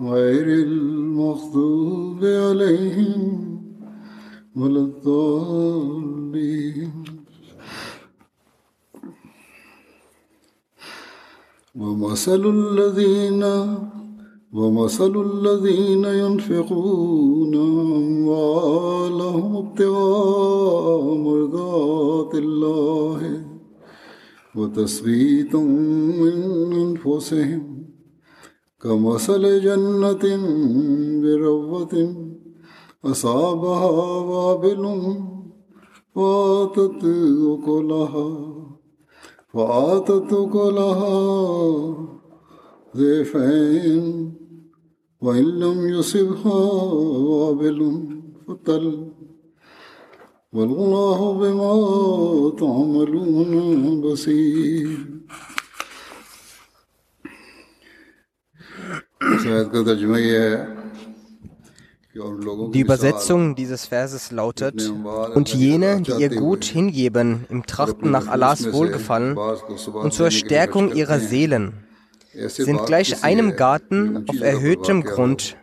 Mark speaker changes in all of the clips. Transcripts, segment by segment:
Speaker 1: غير المغضوب عليهم ولا الضالين. ومثل الذين ومثل الذين ينفقون أموالهم ابتغاء مرضات الله وتثبيتا من أنفسهم. كمثل جنة بربوة أصابها وابل فآتت أكلها فآتت أكلها ضيفين وإن لم يصبها وابل فطل والله بما تعملون بصير.
Speaker 2: Die Übersetzung dieses Verses lautet, und jene, die ihr Gut hingeben, im Trachten nach Allahs Wohlgefallen und zur Stärkung ihrer Seelen, sind gleich einem Garten auf erhöhtem Grund.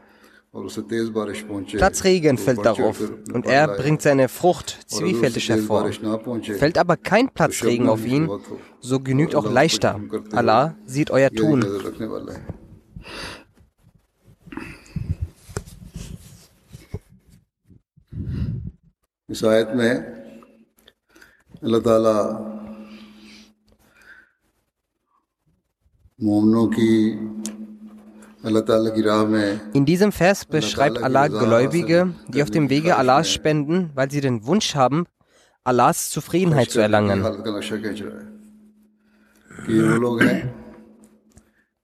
Speaker 2: Platzregen fällt darauf und er bringt seine Frucht zwiefältig hervor. Fällt aber kein Platzregen auf ihn, so genügt auch leichter. Allah sieht euer Tun.
Speaker 1: इस आयत में अल्लाह ताला मोमनों की अल्लाह ताला की राह में
Speaker 2: In diesem Vers beschreibt Allah Gläubige, die auf dem Wege Allahs spenden, weil sie den Wunsch haben, Allahs Zufriedenheit zu erlangen.
Speaker 1: हालत का नक्शा खींच रहा है कि ये वो लोग हैं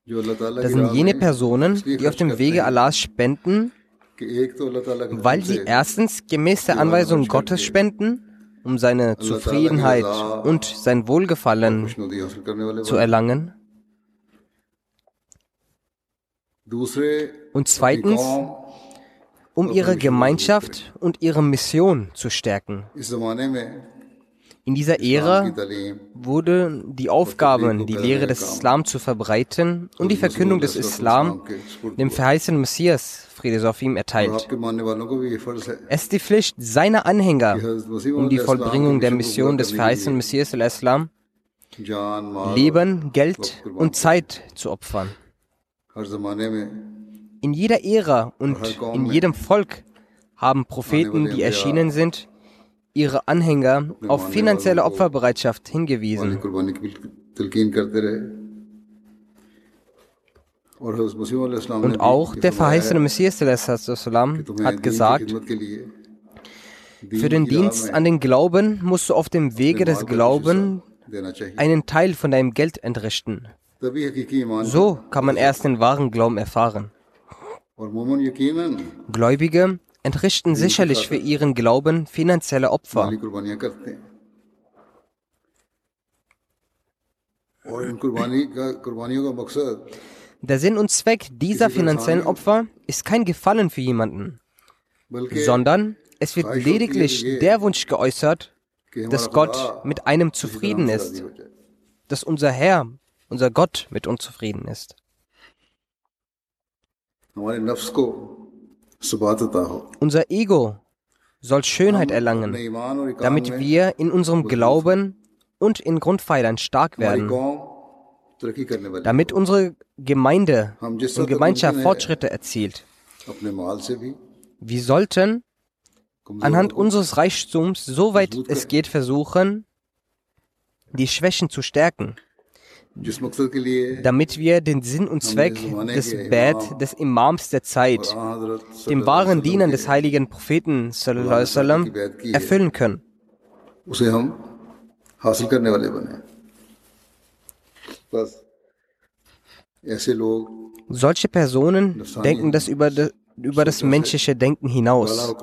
Speaker 1: जो अल्लाह ताला
Speaker 2: Das
Speaker 1: की
Speaker 2: sind
Speaker 1: राह
Speaker 2: jene
Speaker 1: में
Speaker 2: Personen,
Speaker 1: इसलिए
Speaker 2: die auf
Speaker 1: खर्च
Speaker 2: dem
Speaker 1: करते
Speaker 2: Wege
Speaker 1: हैं
Speaker 2: Allahs spenden, weil sie erstens gemäß der Anweisung Gottes spenden, um seine Zufriedenheit und sein Wohlgefallen zu erlangen. Und zweitens, um ihre Gemeinschaft und ihre Mission zu stärken. In dieser Ära wurden die Aufgaben, die Lehre des Islam zu verbreiten und die Verkündung des Islam dem verheißenen Messias, Friede sei auf ihm, erteilt. Es ist die Pflicht seiner Anhänger, um die Vollbringung der Mission des verheißenen Messias al-Islam Leben, Geld und Zeit zu opfern. In jeder Ära und in jedem Volk haben Propheten, die erschienen sind, ihre Anhänger auf finanzielle Opferbereitschaft hingewiesen. Und auch der verheißene Messias hat gesagt, für den Dienst an den Glauben musst du auf dem Wege des
Speaker 1: Glaubens
Speaker 2: einen Teil von deinem Geld entrichten. So kann man erst den wahren Glauben erfahren. Gläubige entrichten sicherlich für ihren Glauben finanzielle Opfer. Der Sinn und Zweck dieser finanziellen Opfer ist kein Gefallen für jemanden, sondern es wird lediglich der Wunsch geäußert, dass Gott mit einem zufrieden ist, dass unser Herr, unser Gott mit uns zufrieden ist. Unser Ego soll Schönheit erlangen, damit wir in unserem Glauben und in Grundpfeilern stark werden, damit unsere Gemeinde und Gemeinschaft Fortschritte erzielt. Wir sollten anhand unseres Reichtums, soweit es geht, versuchen, die Schwächen zu stärken, damit wir den Sinn und Zweck des Bad, des Imams der Zeit, dem wahren Dienern des heiligen Propheten sallam, erfüllen können. Solche Personen denken das über, de, über das menschliche Denken hinaus.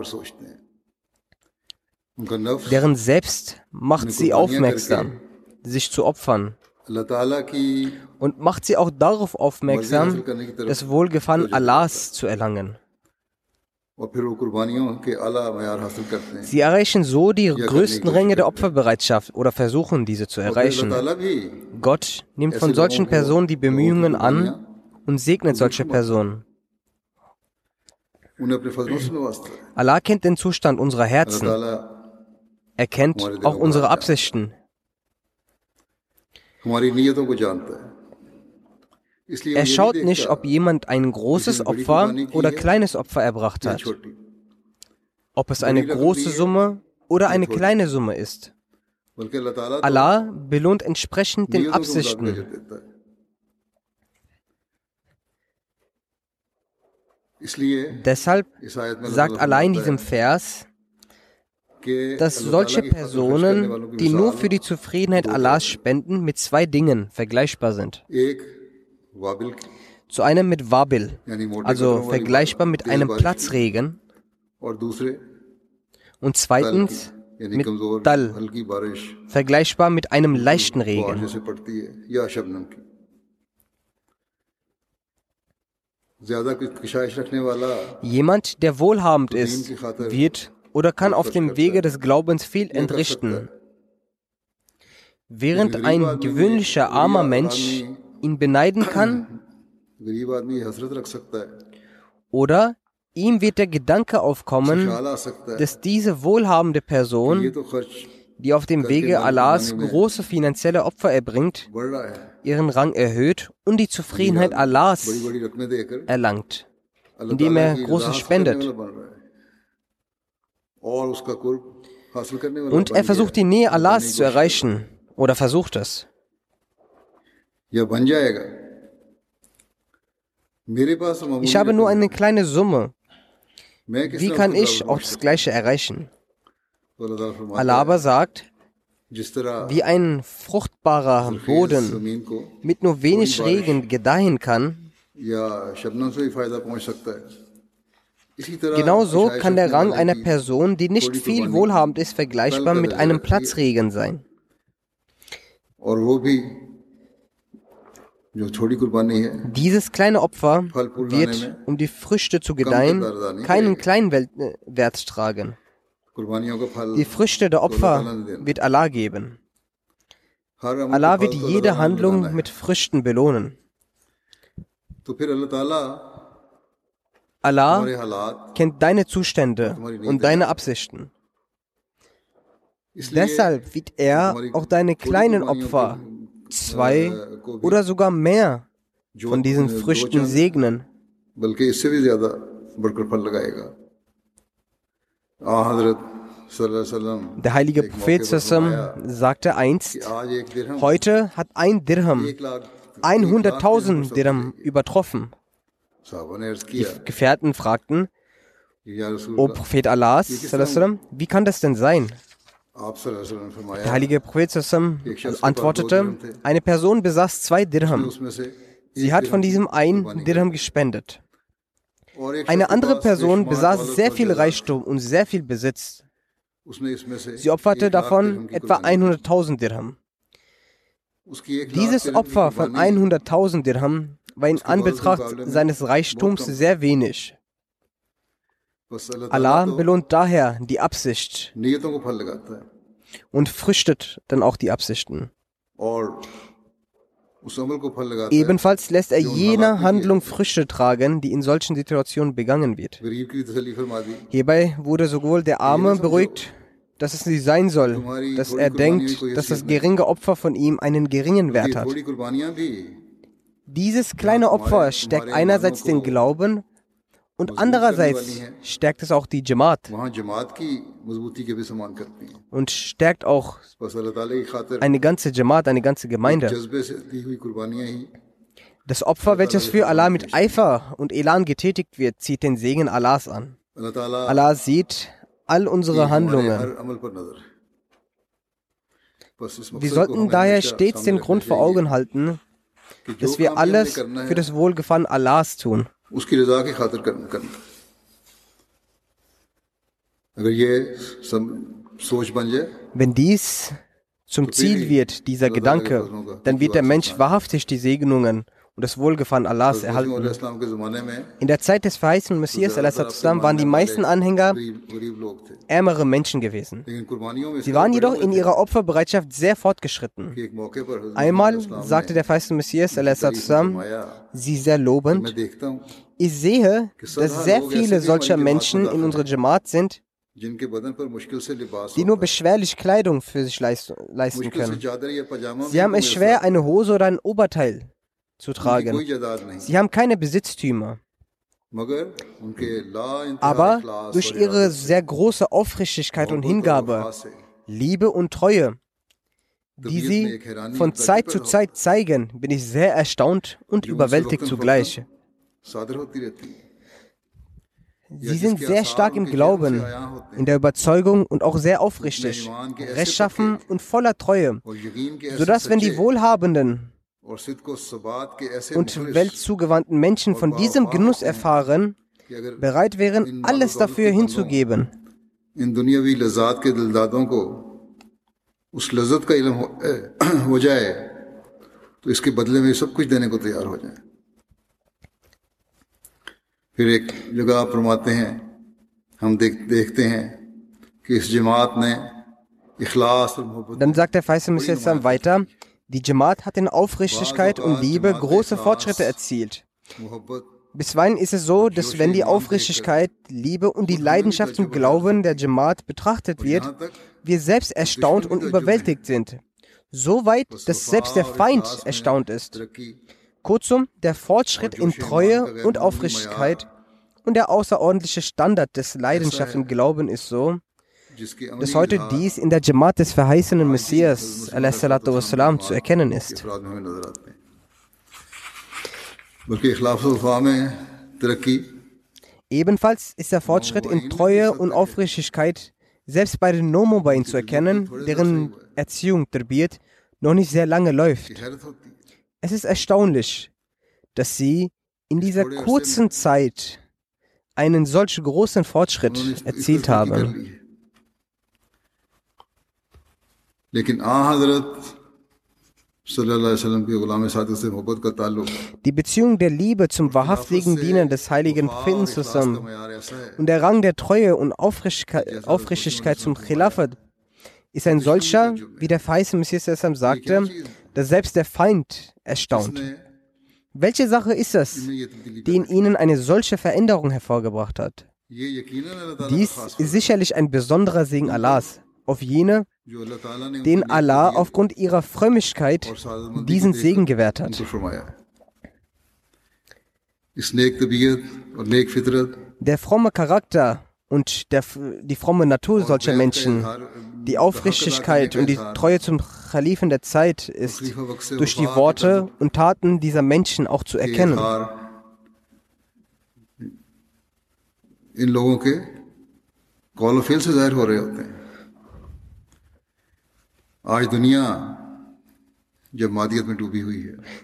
Speaker 2: Deren Selbst macht sie aufmerksam, sich zu opfern. Und macht sie auch darauf aufmerksam, das Wohlgefallen Allahs zu erlangen. Sie erreichen so die größten Ränge der Opferbereitschaft oder versuchen diese zu erreichen. Gott nimmt von solchen Personen die Bemühungen an und segnet solche Personen. Allah kennt den Zustand unserer Herzen. Er kennt auch unsere Absichten. Er schaut nicht, ob jemand ein großes Opfer oder kleines Opfer erbracht hat, ob es eine große Summe oder eine kleine Summe ist. Allah belohnt entsprechend den Absichten. Deshalb sagt Allah in diesem Vers, dass solche Personen, die nur für die Zufriedenheit Allahs spenden, mit zwei Dingen vergleichbar sind. Zu einem mit Wabil, also vergleichbar mit einem Platzregen. Und zweitens mit Dal, vergleichbar mit einem leichten Regen. Jemand, der wohlhabend ist, wird oder kann auf dem Wege des Glaubens viel entrichten. Während ein gewöhnlicher armer Mensch ihn beneiden kann, oder ihm wird der Gedanke aufkommen, dass diese wohlhabende Person, die auf dem Wege Allahs große finanzielle Opfer erbringt, ihren Rang erhöht und die Zufriedenheit Allahs erlangt, indem er Großes spendet. Und er versucht die Nähe Allahs zu erreichen oder versucht es. Ich habe nur eine kleine Summe. Wie kann ich auch das Gleiche erreichen? Allah aber sagt, wie ein fruchtbarer Boden mit nur wenig Regen gedeihen kann, Genauso kann der Rang einer Person, die nicht viel wohlhabend ist, vergleichbar mit einem Platzregen sein. Dieses kleine Opfer wird, um die Früchte zu gedeihen, keinen kleinen äh, Wert tragen. Die Früchte der Opfer wird Allah geben. Allah wird jede Handlung mit Früchten belohnen. Allah kennt deine Zustände und deine Absichten. Deshalb wird er auch deine kleinen Opfer, zwei oder sogar mehr von diesen Früchten segnen. Der heilige Prophet sagte einst, heute hat ein Dirham 100.000 Dirham übertroffen. Die Gefährten fragten, O Prophet Allahs, wie kann das denn sein? Der heilige Prophet antwortete, eine Person besaß zwei Dirham. Sie hat von diesem ein Dirham gespendet. Eine andere Person besaß sehr viel Reichtum und sehr viel Besitz. Sie opferte davon etwa 100.000 Dirham. Dieses Opfer von 100.000 Dirham war in Anbetracht seines Reichtums sehr wenig. Allah belohnt daher die Absicht und früchtet dann auch die Absichten. Ebenfalls lässt er jener Handlung Früchte tragen, die in solchen Situationen begangen wird. Hierbei wurde sowohl der Arme beruhigt, dass es nicht sein soll, dass er denkt, dass das geringe Opfer von ihm einen geringen Wert hat. Dieses kleine Opfer stärkt einerseits den Glauben und andererseits stärkt es auch die Jamaat und stärkt auch eine ganze Jamaat, eine ganze Gemeinde. Das Opfer, welches für Allah mit Eifer und Elan getätigt wird, zieht den Segen Allahs an. Allah sieht all unsere Handlungen. Wir sollten daher stets den Grund vor Augen halten, dass wir alles für das Wohlgefallen Allahs tun. Wenn dies zum Ziel wird, dieser Gedanke, dann wird der Mensch wahrhaftig die Segnungen und das Wohlgefallen Allahs erhalten. In der Zeit des verheißenen Messias waren die meisten Anhänger ärmere Menschen gewesen. Sie waren jedoch in ihrer Opferbereitschaft sehr fortgeschritten. Einmal sagte der verheißene Messias sie sehr lobend, ich sehe, dass sehr viele solcher Menschen in unserer Jamaat sind, die nur beschwerlich Kleidung für sich leisten können. Sie haben es schwer, eine Hose oder ein Oberteil zu tragen. Sie haben keine Besitztümer. Aber durch ihre sehr große Aufrichtigkeit und Hingabe, Liebe und Treue, die sie von Zeit zu Zeit zeigen, bin ich sehr erstaunt und überwältigt zugleich. Sie sind sehr stark im Glauben, in der Überzeugung und auch sehr aufrichtig, rechtschaffen und voller Treue, sodass wenn die Wohlhabenden und weltzugewandten Menschen von diesem Genuss erfahren, bereit wären, alles dafür hinzugeben.
Speaker 1: फिर एक जगह आप फरमाते हैं हम देख, देखते हैं कि इस जमात ने इखलास और मोहब्बत
Speaker 2: Dann sagt der Faisal Messias weiter, die Jamaat hat in Aufrichtigkeit und Liebe große Fortschritte erzielt. Bisweilen ist es so, dass wenn die Aufrichtigkeit, Liebe und die Leidenschaft zum Glauben der Jamaat betrachtet wird, wir selbst erstaunt und überwältigt sind. So weit, dass selbst der Feind erstaunt ist. Kurzum, der Fortschritt in Treue und Aufrichtigkeit und der außerordentliche Standard des Leidenschaft im Glauben ist so, dass heute dies in der Jamaat des verheißenen Messias wassalam, zu erkennen ist. Ebenfalls ist der Fortschritt in Treue und Aufrichtigkeit selbst bei den Nomobain zu erkennen, deren Erziehung, Terbiet, noch nicht sehr lange läuft. Es ist erstaunlich, dass sie in dieser kurzen Zeit einen solch großen Fortschritt erzielt haben. Die Beziehung der Liebe zum wahrhaftigen Diener des heiligen zusammen und der Rang der Treue und Aufrichtigkeit zum Khilafat ist ein solcher, wie der verheißene Messias sagte, dass selbst der Feind erstaunt. Welche Sache ist es, die in ihnen eine solche Veränderung hervorgebracht hat? Dies ist sicherlich ein besonderer Segen Allahs auf jene, den Allah aufgrund ihrer Frömmigkeit diesen Segen gewährt hat. Der fromme Charakter und der, die fromme Natur solcher Menschen, die Aufrichtigkeit und die Treue zum Khalifen der Zeit ist durch die Worte und Taten dieser Menschen auch zu erkennen. In लोगों के कौल फेल से जाहिर हो रहे होते हैं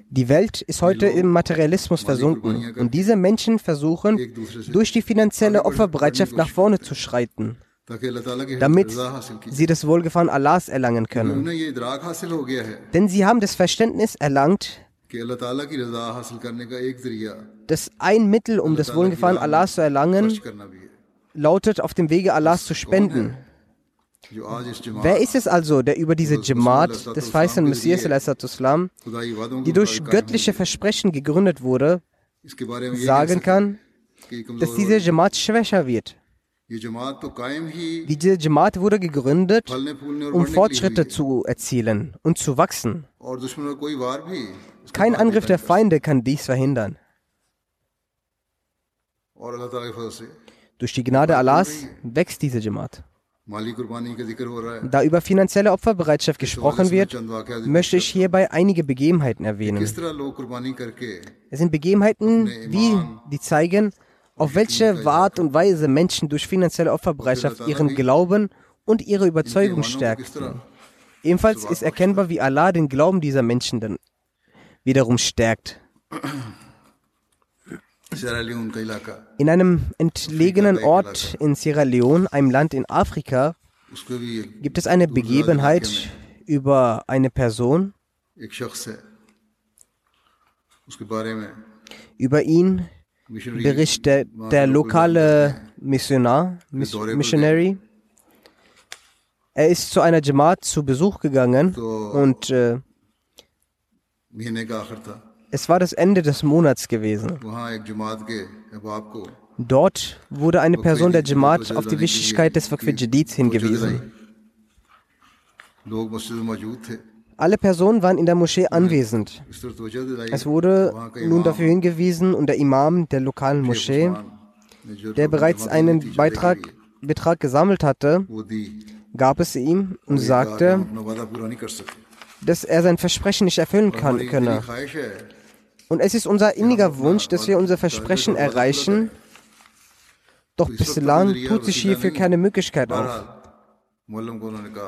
Speaker 2: die Welt ist heute im Materialismus versunken und diese Menschen versuchen, durch die finanzielle Opferbereitschaft nach vorne zu schreiten. damit sie das Wohlgefallen Allahs erlangen können. Denn sie haben das Verständnis erlangt, dass ein Mittel, um das Wohlgefallen Allahs zu erlangen, lautet, auf dem Wege Allahs zu spenden. Wer ist es also, der über diese Jamaat des verheißenen Messias, die durch göttliche Versprechen gegründet wurde, sagen kann, dass diese Jamaat schwächer wird? Diese Jamaat wurde gegründet, um Fortschritte zu erzielen und zu wachsen. Kein Angriff der Feinde kann dies verhindern. Durch die Gnade Allahs wächst diese Jamaat. Da über finanzielle Opferbereitschaft gesprochen wird, möchte ich hierbei einige Begebenheiten erwähnen. Es sind Begebenheiten, wie die zeigen, auf welche Art und Weise Menschen durch finanzielle Opferbereitschaft ihren Glauben und ihre Überzeugung stärken. Ebenfalls ist erkennbar, wie Allah den Glauben dieser Menschen dann wiederum stärkt. In einem entlegenen Ort in Sierra Leone, einem Land in Afrika, gibt es eine Begebenheit über eine Person. Über ihn berichtet der lokale Missionar, Missionary. Er ist zu einer Jamaat zu Besuch gegangen und äh, es war das Ende des Monats gewesen. Dort wurde eine Person der Jamaat auf die Wichtigkeit des Jadid hingewiesen. Alle Personen waren in der Moschee anwesend. Es wurde nun dafür hingewiesen und der Imam der lokalen Moschee, der bereits einen Beitrag, Betrag gesammelt hatte, gab es ihm und sagte, dass er sein Versprechen nicht erfüllen kann, könne. Und es ist unser inniger Wunsch, dass wir unser Versprechen erreichen, doch bislang tut sich hierfür keine Möglichkeit auf.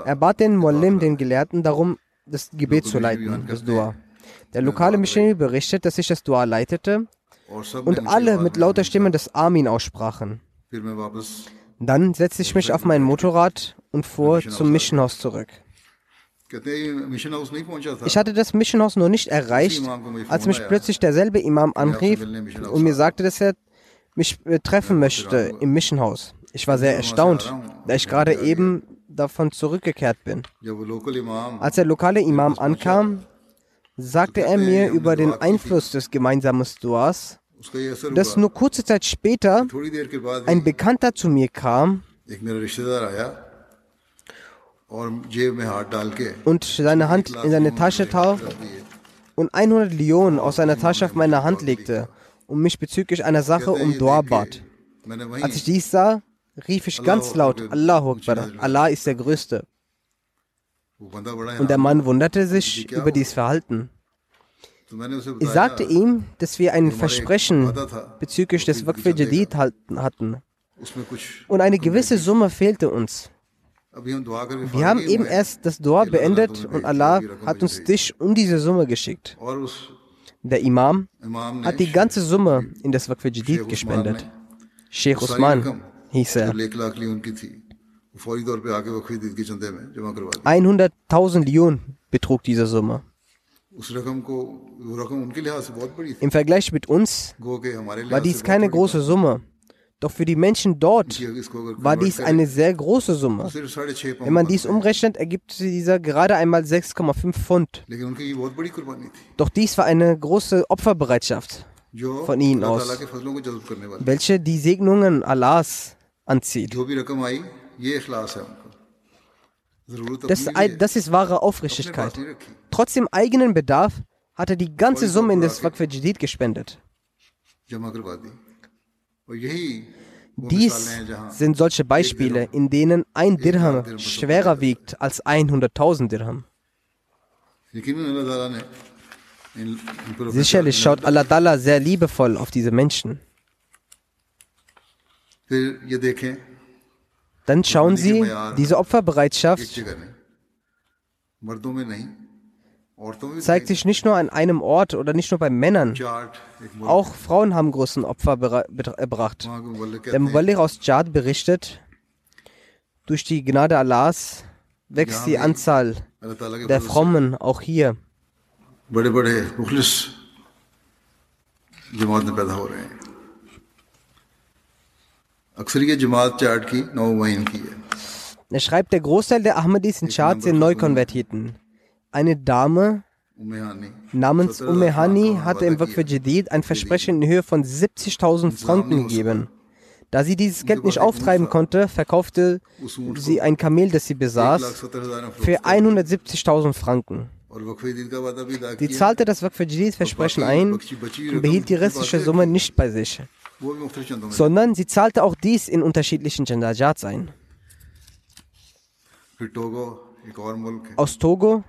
Speaker 2: Er bat den Muallim, den Gelehrten, darum, das Gebet zu leiten, das Dua. Der lokale Missionär berichtet, dass ich das Dua leitete und alle mit lauter Stimme das Amin aussprachen. Dann setzte ich mich auf mein Motorrad und fuhr zum Missionhaus zurück. Ich hatte das Mission House noch nicht erreicht, als mich plötzlich derselbe Imam anrief und mir sagte, dass er mich äh, treffen möchte im Mission House. Ich war sehr erstaunt, da ich gerade eben davon zurückgekehrt bin. Als der lokale Imam ankam, sagte er mir über den Einfluss des gemeinsamen Duas, dass nur kurze Zeit später ein Bekannter zu mir kam und seine Hand in seine Tasche tat und 100 Lionen aus seiner Tasche auf meine Hand legte und mich bezüglich einer Sache um Dua bat. Als ich dies sah, rief ich ganz laut, Allahu Akbar, Allah ist der Größte. Und der Mann wunderte sich über dieses Verhalten. Ich sagte ihm, dass wir ein Versprechen bezüglich des Waqf Jadid hatten. Und eine gewisse Summe fehlte uns. Wir haben eben erst das Dua beendet und Allah hat uns dich und diese Summe geschickt. Der Imam hat die ganze Summe in das Waqf Jadid gespendet. Sheikh Usman hieß er. 100.000 Lionen betrug diese Summe. Im Vergleich mit uns war dies keine große Summe. Doch für die Menschen dort war dies eine sehr große Summe. Wenn man dies umrechnet, ergibt dieser gerade einmal 6,5 Pfund. Doch dies war eine große Opferbereitschaft von ihnen aus, welche die Segnungen Allahs anzieht. Das, das ist wahre Aufrichtigkeit. Trotz dem eigenen Bedarf hat er die ganze Summe in das Waqf Jadid gespendet. Dies sind solche Beispiele, in denen ein Dirham schwerer wiegt als 100.000 Dirham. Sicherlich schaut Allah Dalla sehr liebevoll auf diese Menschen. Dann schauen Sie diese Opferbereitschaft zeigt sich nicht nur an einem Ort oder nicht nur bei Männern. Auch Frauen haben großen Opfer erbracht. Der Muballigh aus Jad berichtet, Durch die Gnade Allahs wächst die Anzahl der Frommen auch hier. Er schreibt, der Großteil der Ahmadis sind Charts in Neukonvertierten. Eine Dame namens Umehani hatte im Waqf Jadid ein Versprechen in Höhe von 70.000 Franken gegeben. Da sie dieses Geld nicht auftreiben konnte, verkaufte sie ein Kamel, das sie besaß, für 170.000 Franken. Sie zahlte das Waqf Versprechen ein und behielt die restliche Summe nicht bei sich, sondern sie zahlte auch dies in unterschiedlichen Jandajats ein. Aus Togo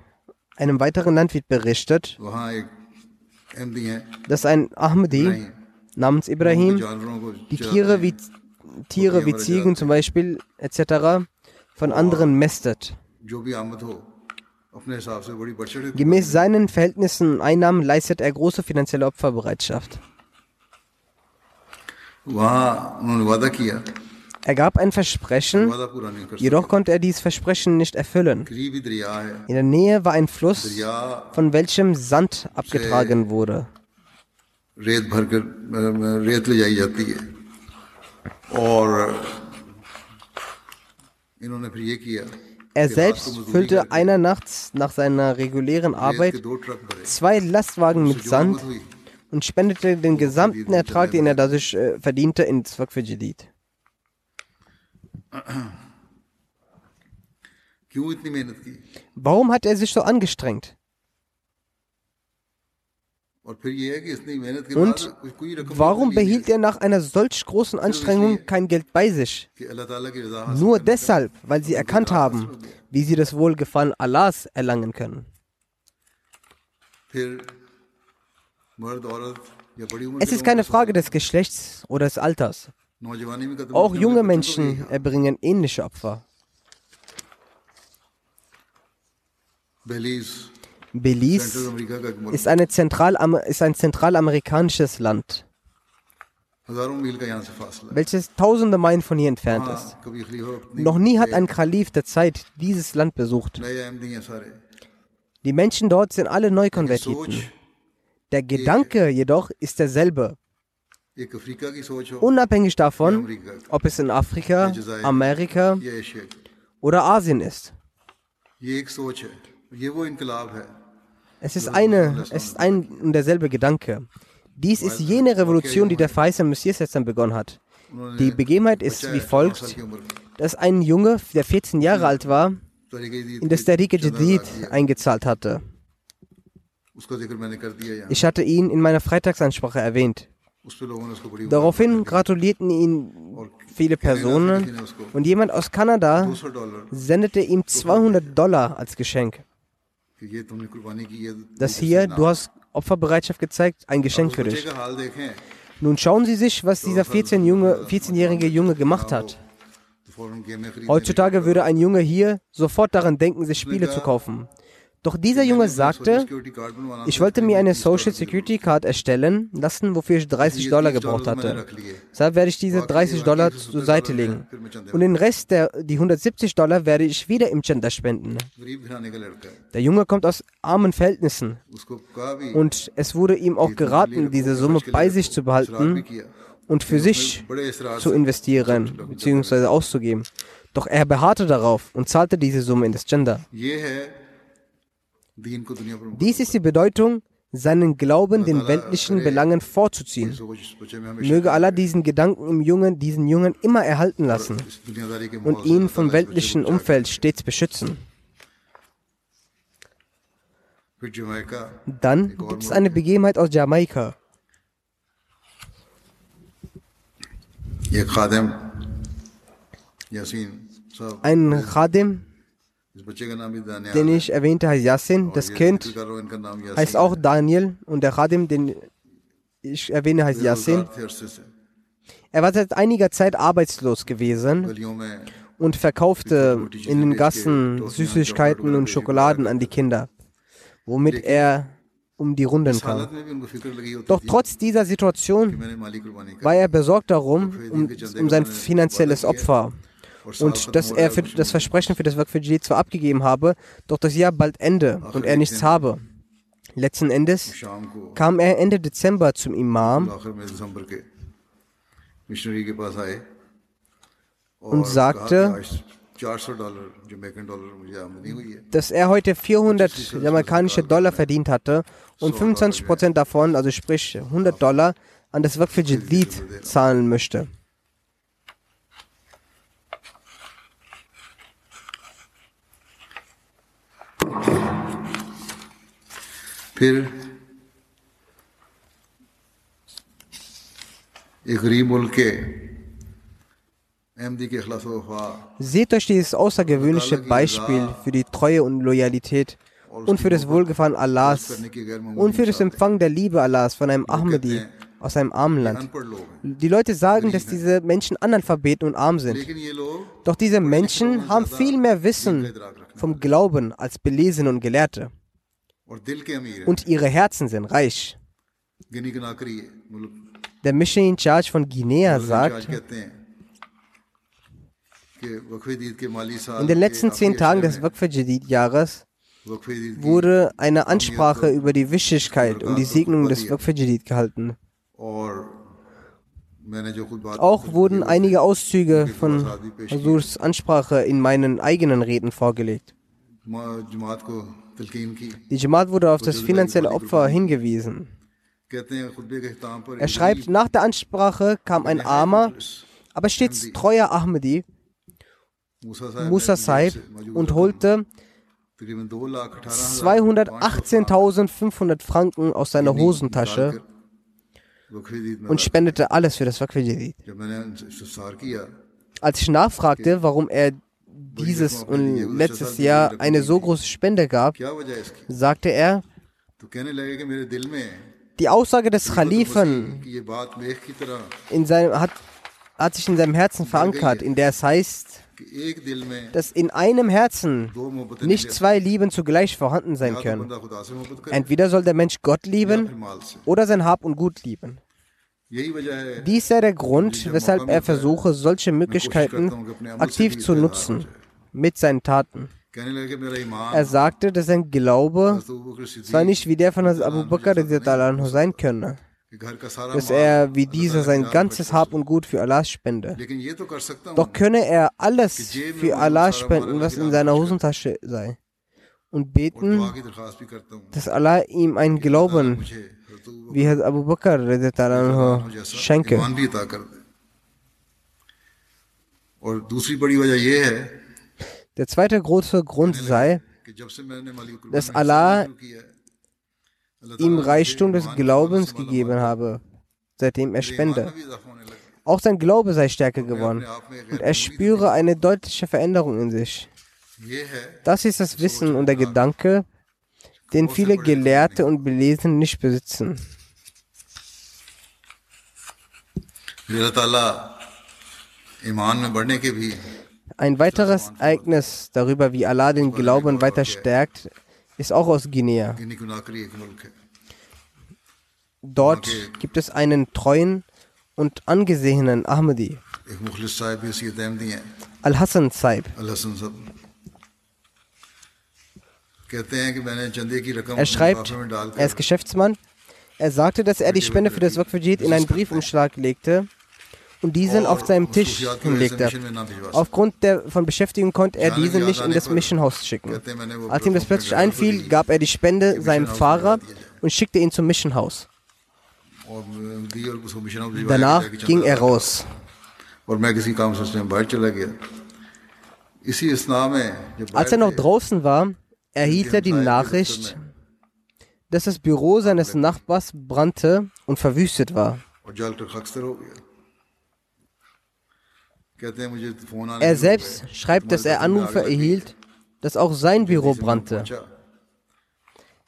Speaker 2: einem weiteren Land wird berichtet, dass ein Ahmadi namens Ibrahim die Tiere wie, Tiere wie Ziegen zum Beispiel etc. von anderen mästet. Gemäß seinen Verhältnissen und Einnahmen leistet er große finanzielle Opferbereitschaft. Er gab ein Versprechen, jedoch konnte er dieses Versprechen nicht erfüllen. In der Nähe war ein Fluss, von welchem Sand abgetragen wurde. Er selbst füllte einer nachts nach seiner regulären Arbeit zwei Lastwagen mit Sand und spendete den gesamten Ertrag, den er dadurch äh, verdiente, ins Waqf Jadid. Warum hat er sich so angestrengt? Und warum behielt er nach einer solch großen Anstrengung kein Geld bei sich? Nur deshalb, weil sie erkannt haben, wie sie das Wohlgefallen Allahs erlangen können. Es ist keine Frage des Geschlechts oder des Alters. Auch junge Menschen erbringen ähnliche Opfer. Belize ist, eine Zentral ist ein zentralamerikanisches Land, welches tausende Meilen von hier entfernt ist. Noch nie hat ein Kalif der Zeit dieses Land besucht. Die Menschen dort sind alle Neukonvertiten. Der Gedanke jedoch ist derselbe. Unabhängig davon, ob es in Afrika, Amerika oder Asien ist. Es ist, eine, es ist ein und derselbe Gedanke. Dies ist jene Revolution, die der verheißene Messias jetzt dann begonnen hat. Die Begebenheit ist wie folgt, dass ein Junge, der 14 Jahre alt war, in das Tariq Jadid eingezahlt hatte. Ich hatte ihn in meiner Freitagsansprache erwähnt. Daraufhin gratulierten ihn viele Personen und jemand aus Kanada sendete ihm 200 Dollar als Geschenk. Das hier, du hast Opferbereitschaft gezeigt, ein Geschenk für dich. Nun schauen Sie sich, was dieser 14-jährige Junge, 14 Junge gemacht hat. Heutzutage würde ein Junge hier sofort daran denken, sich Spiele zu kaufen. Doch dieser Junge sagte, ich wollte mir eine Social Security Card erstellen lassen, wofür ich 30 Dollar gebraucht hatte. Deshalb werde ich diese 30 Dollar zur Seite legen. Und den Rest, der, die 170 Dollar, werde ich wieder im Gender spenden. Der Junge kommt aus armen Verhältnissen. Und es wurde ihm auch geraten, diese Summe bei sich zu behalten und für sich zu investieren bzw. auszugeben. Doch er beharrte darauf und zahlte diese Summe in das Gender. Dies ist die Bedeutung, seinen Glauben den weltlichen Belangen vorzuziehen. Möge Allah diesen Gedanken im Jungen, diesen Jungen immer erhalten lassen und ihn vom weltlichen Umfeld stets beschützen. Dann gibt es eine Begebenheit aus Jamaika. Ein Khadim den ich erwähnte, heißt Yassin. Das Kind heißt auch Daniel und der Khadim, den ich erwähne, heißt Yassin. Er war seit einiger Zeit arbeitslos gewesen und verkaufte in den Gassen Süßigkeiten und Schokoladen an die Kinder, womit er um die Runden kam. Doch trotz dieser Situation war er besorgt darum, um, um sein finanzielles Opfer und dass er für das Versprechen für das Werk für Jadid zwar abgegeben habe, doch das Jahr bald Ende und er nichts habe. Letzten Endes kam er Ende Dezember zum Imam und sagte, dass er heute 400 amerikanische Dollar verdient hatte und 25 Prozent davon, also sprich 100 Dollar, an das Werk für Jadid zahlen möchte.
Speaker 1: फिर
Speaker 2: Seht euch dieses außergewöhnliche Beispiel für die Treue und Loyalität und für das Wohlgefallen Allahs und für das Empfangen der Liebe Allahs von einem Ahmadi aus einem armen Land. Die Leute sagen, dass diese Menschen analphabeten und arm sind. Doch diese Menschen haben viel mehr Wissen vom Glauben als Belesene und Gelehrte. Und ihre Herzen sind reich. Der Mission in Charge von Guinea sagt, in den letzten zehn Tagen des Waqf Jadid-Jahres wurde eine Ansprache über die Wichtigkeit und die Segnung des Waqf gehalten. Auch wurden einige Auszüge von Hazurs Ansprache in meinen eigenen Reden vorgelegt. Die Jamaat wurde auf das finanzielle Opfer hingewiesen. Er schreibt, nach der Ansprache kam ein armer, aber stets treuer Ahmadi Musa Saib und holte 218.500 Franken aus seiner Hosentasche und spendete alles für das Waqf Als ich nachfragte, warum er dieses und letztes Jahr eine so große Spende gab, sagte er, die Aussage des Khalifen in seinem, hat, hat sich in seinem Herzen verankert, in der es heißt, dass in einem Herzen nicht zwei Lieben zugleich vorhanden sein können. Entweder soll der Mensch Gott lieben oder sein Hab und Gut lieben. Dies sei der Grund, weshalb er versuche, solche Möglichkeiten aktiv zu nutzen mit seinen Taten. Er sagte, dass sein Glaube zwar nicht wie der von Abu Bakr sein könne, dass er wie dieser sein ganzes Hab und Gut für Allah spende. Doch könne er alles für Allah spenden, was in seiner Hosentasche sei, und beten, dass Allah ihm einen Glauben wie Herr Abu Bakr schenke. Der zweite große Grund sei, dass Allah ihm Reichtum des Glaubens gegeben habe, seitdem er spende. Auch sein Glaube sei stärker geworden und er spüre eine deutliche Veränderung in sich. Das ist das Wissen und der Gedanke, den viele Gelehrte und Belesene nicht besitzen. Ein weiteres Ereignis darüber, wie Allah den Glauben weiter stärkt, ist auch aus Guinea. Dort gibt es einen treuen und angesehenen Ahmadi, Al-Hassan Saib. Er schreibt, er ist Geschäftsmann. Er sagte, dass er die Spende für das Waqf in einen Briefumschlag legte und diesen auf seinem Tisch hinlegte. Aufgrund der von Beschäftigung konnte er diesen nicht in das Missionhaus schicken. Als ihm das plötzlich einfiel, gab er die Spende seinem Fahrer und schickte ihn zum Missionhaus. Danach ging er raus. Als er noch draußen war, erhielt er die Nachricht, dass das Büro seines Nachbars brannte und verwüstet war. Er selbst schreibt, dass er Anrufe erhielt, dass auch sein Büro brannte.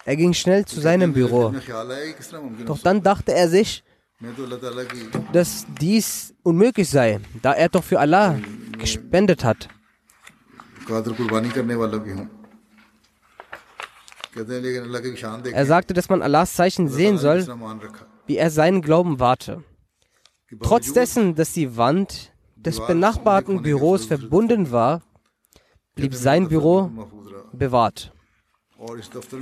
Speaker 2: Er ging schnell zu seinem Büro. Doch dann dachte er sich, dass dies unmöglich sei, da er doch für Allah gespendet hat. Er sagte, dass man Allahs Zeichen sehen soll, wie er seinen Glauben warte. Trotz dessen, dass die Wand des benachbarten Büros verbunden war, blieb sein Büro bewahrt.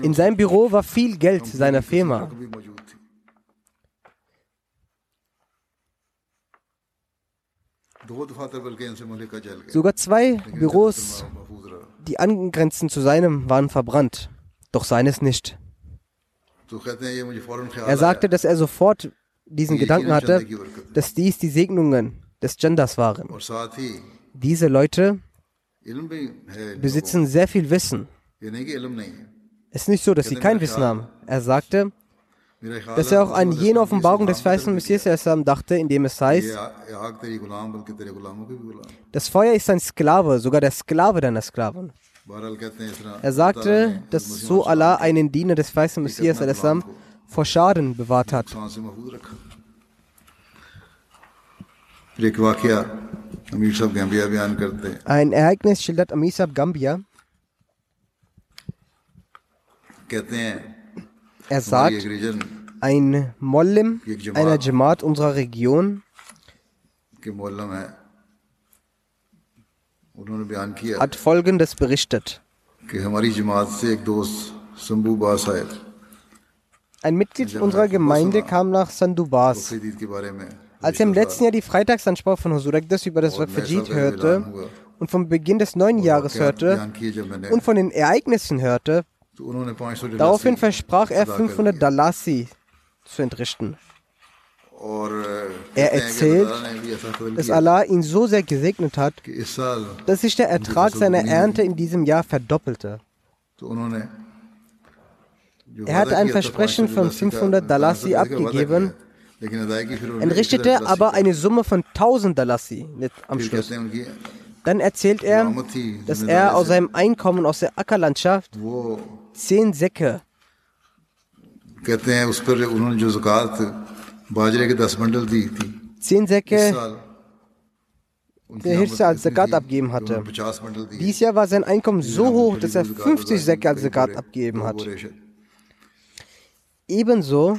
Speaker 2: In seinem Büro war viel Geld seiner Firma. Sogar zwei Büros, die angrenzen zu seinem, waren verbrannt, doch seines nicht. Er sagte, dass er sofort diesen Gedanken hatte, dass dies die Segnungen des Genders waren. Diese Leute besitzen sehr viel Wissen. Es ist nicht so, dass sie kein Wissen haben. Er sagte, dass er auch an jene Offenbarung des verheißenen Messias dachte, in dem es heißt, das Feuer ist ein Sklave, sogar der Sklave deiner Sklaven. Er sagte, dass so Allah einen Diener des verheißenen Messias vor Schaden bewahrt hat. Ein Ereignis schildert Amir Sahib Gambia. Er sagt, ein Mollim einer Jamaat unserer Region hat Folgendes berichtet. Ein Mitglied unserer Gemeinde kam nach Sandubas. Als er im letzten Jahr die Freitagsansprache von Huzur Ekdas über das Waqfajid hörte und vom Beginn des neuen Jahres hörte und von den Ereignissen hörte, daraufhin versprach er 500 Dalasi zu entrichten. Er erzählt, dass Allah ihn so sehr gesegnet hat, dass sich der Ertrag seiner Ernte in diesem Jahr verdoppelte. Er hatte ein Versprechen von 500 Dalasi abgegeben, entrichtete aber eine Summe von 1000 Dalasi am Schluss. Dann erzählt er, dass er aus seinem Einkommen aus der Ackerlandschaft zehn Säcke zehn Säcke der Hirse als Zakat abgegeben hatte. Dies Jahr war sein Einkommen so hoch, dass er 50 Säcke als Zakat abgegeben hat. Ebenso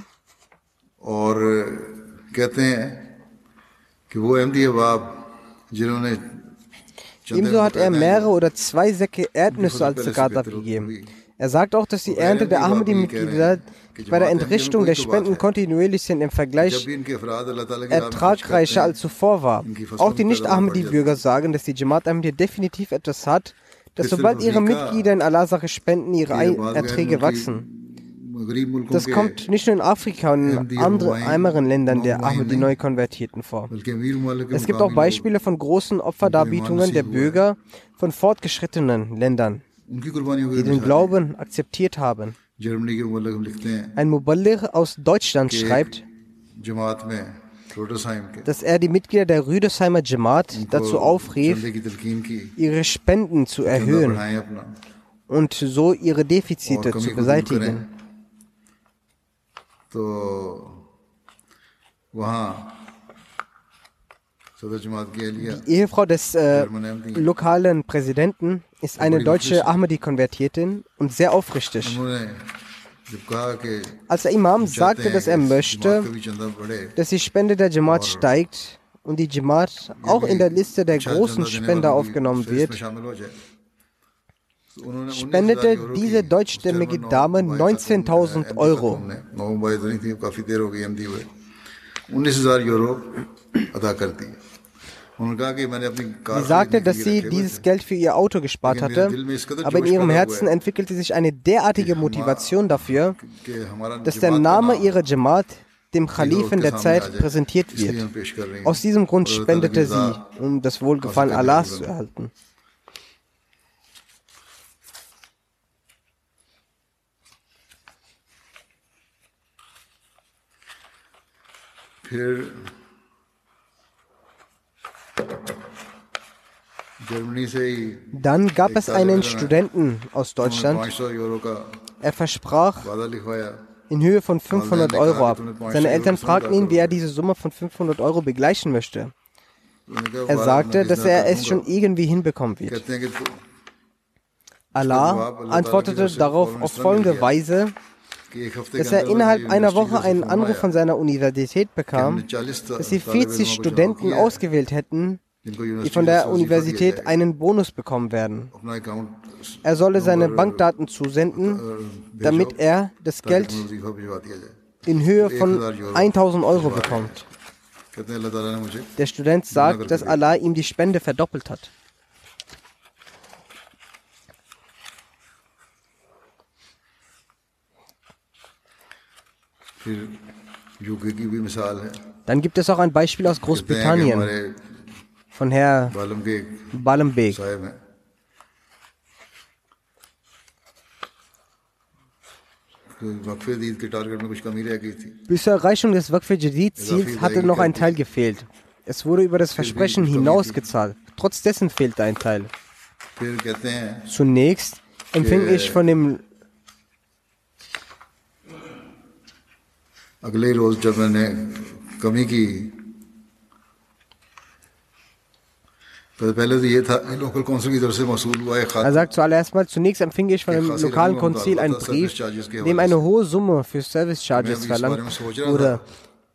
Speaker 2: Ebenso hat er mehrere oder zwei Säcke Erdnüsse als Zakat abgegeben. Er sagt auch, dass die Ernte der Ahmadi-Mitglieder bei der Entrichtung der Spenden kontinuierlich sind im Vergleich ertragreicher als zuvor war. Auch die Nicht-Ahmadi-Bürger sagen, dass die Jamaat Ahmadi definitiv etwas hat, dass sobald ihre Mitglieder in Allah-Sache spenden, ihre Erträge wachsen. Das kommt nicht nur in Afrika und in anderen ärmeren Ländern der Ahmadi Neukonvertierten vor. Es gibt auch Beispiele von großen Opferdarbietungen der Bürger von fortgeschrittenen Ländern, die den Glauben akzeptiert haben. Ein Muballigh aus Deutschland schreibt, dass er die Mitglieder der Rüdesheimer Jamaat dazu aufrief, ihre Spenden zu erhöhen und so ihre Defizite zu beseitigen. Die Ehefrau des äh, lokalen Präsidenten ist eine deutsche Ahmadi-Konvertiertin und sehr aufrichtig. Als der Imam sagte, dass er möchte, dass die Spende der Jamaat steigt und die Jamaat auch in der Liste der großen Spender aufgenommen wird, spendete diese deutschstämmige Dame 19.000 Euro. Sie sagte, dass sie dieses Geld für ihr Auto gespart hatte, aber in ihrem Herzen entwickelte sich eine derartige Motivation dafür, dass der Name ihrer Jamaat dem Khalifen der Zeit präsentiert wird. Aus diesem Grund spendete sie, um das Wohlgefallen Allahs zu erhalten. फिर Dann gab es einen Studenten aus Deutschland. Er versprach in Höhe von 500 Euro ab. Seine Eltern fragten ihn, wie er diese Summe von 500 Euro begleichen möchte. Er sagte, dass er es schon irgendwie hinbekommen wird. Allah antwortete darauf auf folgende Weise, dass er innerhalb einer Woche einen Anruf von seiner Universität bekam, dass sie 40 Studenten ausgewählt hätten, die von der Universität einen Bonus bekommen werden. Er solle seine Bankdaten zusenden, damit er das Geld in Höhe von 1000 Euro. bekommt. Der Student sagt, dass Allah ihm die Spende verdoppelt hat. Dann gibt es auch ein Beispiel aus Großbritannien von Herr Balambek. Bis zur Erreichung des Waqf Jadid-Ziels hatte noch ein Teil gefehlt. Es wurde über das Versprechen hinaus gezahlt. Trotz dessen fehlte ein Teil. Zunächst empfing ich von dem अगले रोज जब मैंने कमी की Er sagt zuallererst mal, zunächst empfing ich von dem lokalen Konzil einen Brief, in dem eine hohe Summe für Service Charges verlangt wurde.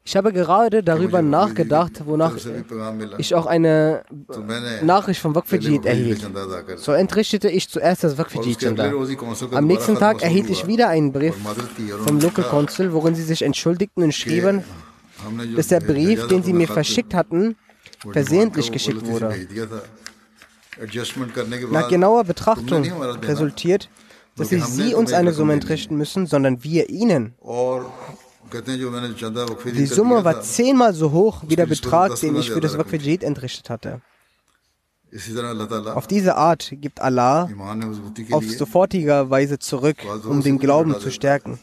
Speaker 2: Ich habe gerade darüber nachgedacht, wonach ich auch eine Nachricht vom Waqfijid erhielt. So entrichtete ich zuerst das Waqfijid Am nächsten Tag erhielt ich wieder einen Brief vom Local Council, worin sie sich entschuldigten und schrieben, dass der Brief, den sie mir verschickt hatten, versehentlich geschickt wurde. Nach genauer Betrachtung resultiert, dass nicht Sie uns eine Summe entrichten müssen, sondern wir Ihnen. Die Summe war zehnmal so hoch wie der Betrag, den ich für das Waqfijid entrichtet hatte. Auf diese Art gibt Allah auf sofortiger Weise zurück, um den Glauben zu stärken.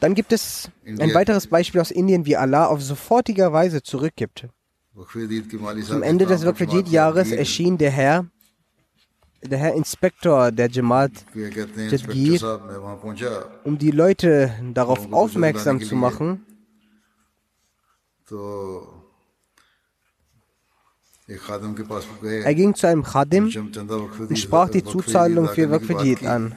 Speaker 2: Dann gibt es ein weiteres Beispiel aus Indien, wie Allah auf sofortiger Weise zurückgibt. Am Ende des Waqfijid-Jahres erschien der Herr, der Herr Inspektor der Jamaat Jadgir, um die Leute darauf aufmerksam zu machen, er ging zu einem Khadim und sprach die Zuzahlung für Waqfijid an.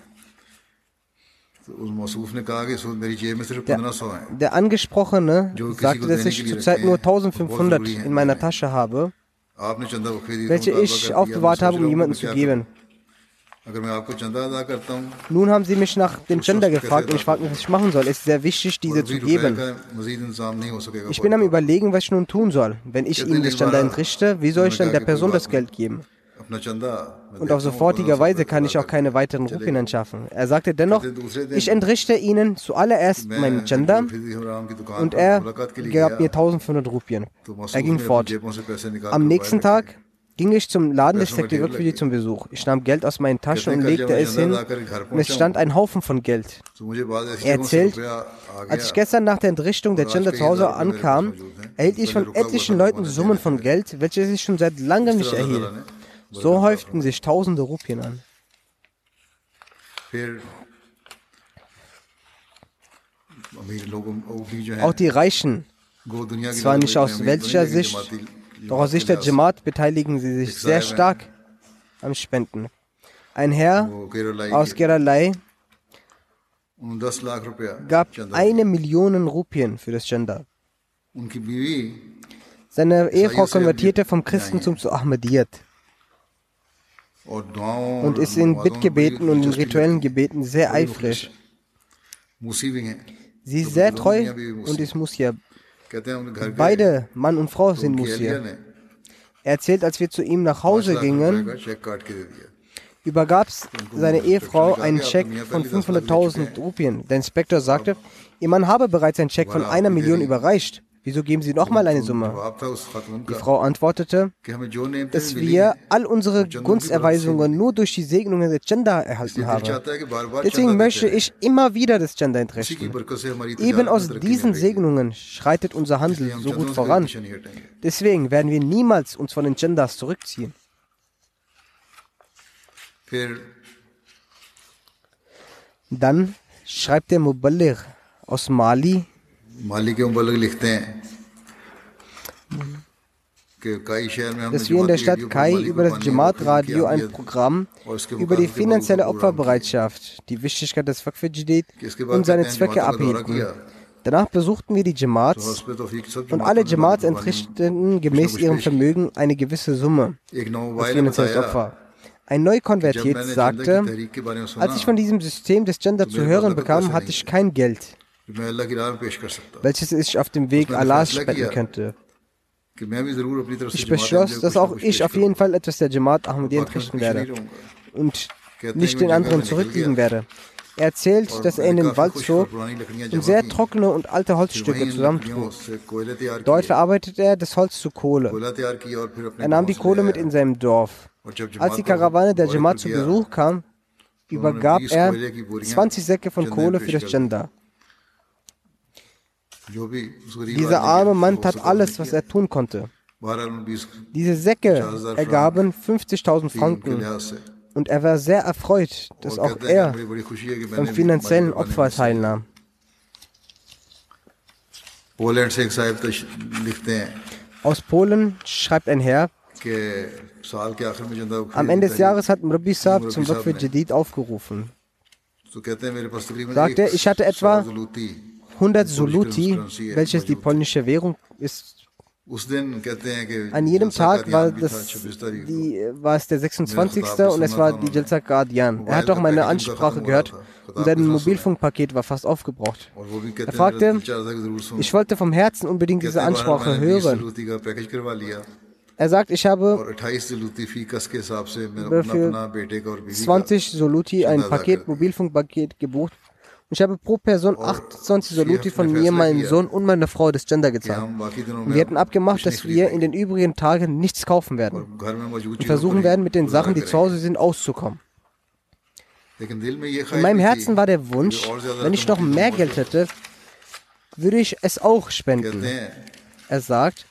Speaker 2: Der, der Angesprochene sagte, dass ich zurzeit nur 1500 in meiner Tasche habe, welche ich aufbewahrt habe, um jemandem zu geben. Nun haben sie mich nach dem Gender gefragt und ich frage mich, was ich machen soll. Es ist sehr wichtig, diese zu geben. Ich bin am Überlegen, was ich nun tun soll. Wenn ich ihnen das Gender entrichte, wie soll ich dann der Person das Geld geben? Und auf sofortiger Weise kann ich auch keine weiteren Rupien anschaffen. Er sagte dennoch, ich entrichte ihnen zuallererst meinen Gender und er gab mir 1500 Rupien. Er ging fort. Am nächsten Tag ging ich zum Laden des Sektivakfidi zum Besuch. Ich nahm Geld aus meinen Taschen und legte es hin und es stand ein Haufen von Geld. Er erzählt, als ich gestern nach der Entrichtung der Gender zu Hause ankam, erhielt ich von etlichen Leuten Summen von Geld, welche ich schon seit langem nicht erhielt. So häuften sich tausende Rupien an. Auch die Reichen, zwar nicht aus welcher Sicht, doch aus Sicht der Jamaat beteiligen sie sich sehr stark am Spenden. Ein Herr aus Kerala gab eine Million Rupien für das Gender. Seine Ehefrau konvertierte vom Christentum zu Ahmadiyyat und ist in Bittgebeten und in rituellen Gebeten sehr eifrig. Sie ist sehr treu und ist Musir. Beide, Mann und Frau, sind Musir. Er erzählt, als wir zu ihm nach Hause gingen, übergab seine Ehefrau einen Scheck von 500.000 Rupien. Der Inspektor sagte, ihr Mann habe bereits einen Scheck von einer Million überreicht. Wieso geben Sie nochmal eine Summe? Die Frau antwortete, dass wir all unsere Gunsterweisungen nur durch die Segnungen des Gender erhalten haben. Deswegen möchte ich immer wieder das Gender entrichten. Eben aus diesen Segnungen schreitet unser Handel so gut voran. Deswegen werden wir niemals uns von den Genders zurückziehen. Dann schreibt der Muballigh aus Mali, dass wir in der Stadt Kai über das Jamaat-Radio ein Programm über die finanzielle Opferbereitschaft, die Wichtigkeit des Fakfidjidid und seine Zwecke abhielten. Danach besuchten wir die Jamaats und alle Jamaats entrichteten gemäß ihrem Vermögen eine gewisse Summe als finanzielles Opfer. Ein Neukonvertiert sagte, als ich von diesem System des Gender zu hören bekam, hatte ich kein Geld welches ich auf dem Weg Allahs spenden könnte. Ich beschloss, dass auch ich auf jeden Fall etwas der Jamaat Ahmadiyya entrichten werde und nicht den anderen zurückliegen werde. Er erzählt, dass er in den Wald zog und sehr trockene und alte Holzstücke zusammentrug. Dort verarbeitete er das Holz zu Kohle. Er nahm die Kohle mit in seinem Dorf. Als die Karawane der Jamaat zu Besuch kam, übergab er 20 Säcke von Kohle für das Gender. Dieser arme Mann tat alles, was er tun konnte. Diese Säcke ergaben 50.000 Franken. Und er war sehr erfreut, dass auch er am finanziellen Opfer teilnahm. Aus Polen schreibt ein Herr, am Ende des Jahres hat Mrabi Saab zum Waqf Jadid aufgerufen. Sagt er, ich hatte etwa 100 Soluti, welches die polnische Währung ist. An jedem Tag war, das, die, war es der 26. und es war die Jalsa Guardian. Er hat auch meine Ansprache gehört und sein Mobilfunkpaket war fast aufgebraucht. Er fragte, ich wollte vom Herzen unbedingt diese Ansprache hören. Er sagt, ich habe für 20 Soluti ein Paket, Mobilfunkpaket gebucht ich habe pro Person 28 Soluti von mir, meinem Sohn und meiner Frau das Gender gezahlt. Wir hatten abgemacht, dass wir in den übrigen Tagen nichts kaufen werden. Und versuchen werden, mit den Sachen, die zu Hause sind, auszukommen. In meinem Herzen war der Wunsch, wenn ich noch mehr Geld hätte, würde ich es auch spenden. Er sagt,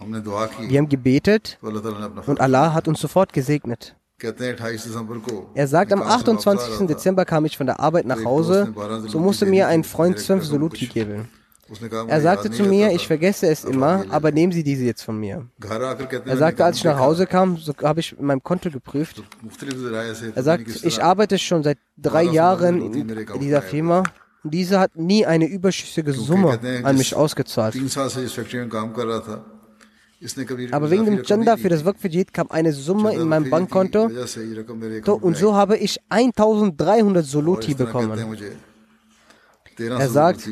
Speaker 2: wir haben gebetet und Allah hat uns sofort gesegnet. Er sagt, am 28. Dezember kam ich von der Arbeit nach Hause, so musste mir ein Freund zwölf Soluti geben. Er sagte zu mir, ich vergesse es immer, aber nehmen Sie diese jetzt von mir. Er sagte, als ich nach Hause kam, so habe ich in meinem Konto geprüft. Er sagt, ich arbeite schon seit drei Jahren in dieser Firma und diese hat nie eine überschüssige Summe an mich ausgezahlt. Aber wegen dem Chanda für das Waqf kam eine Summe in meinem Bankkonto. und so habe ich 1300 Soluti bekommen. Er sagt,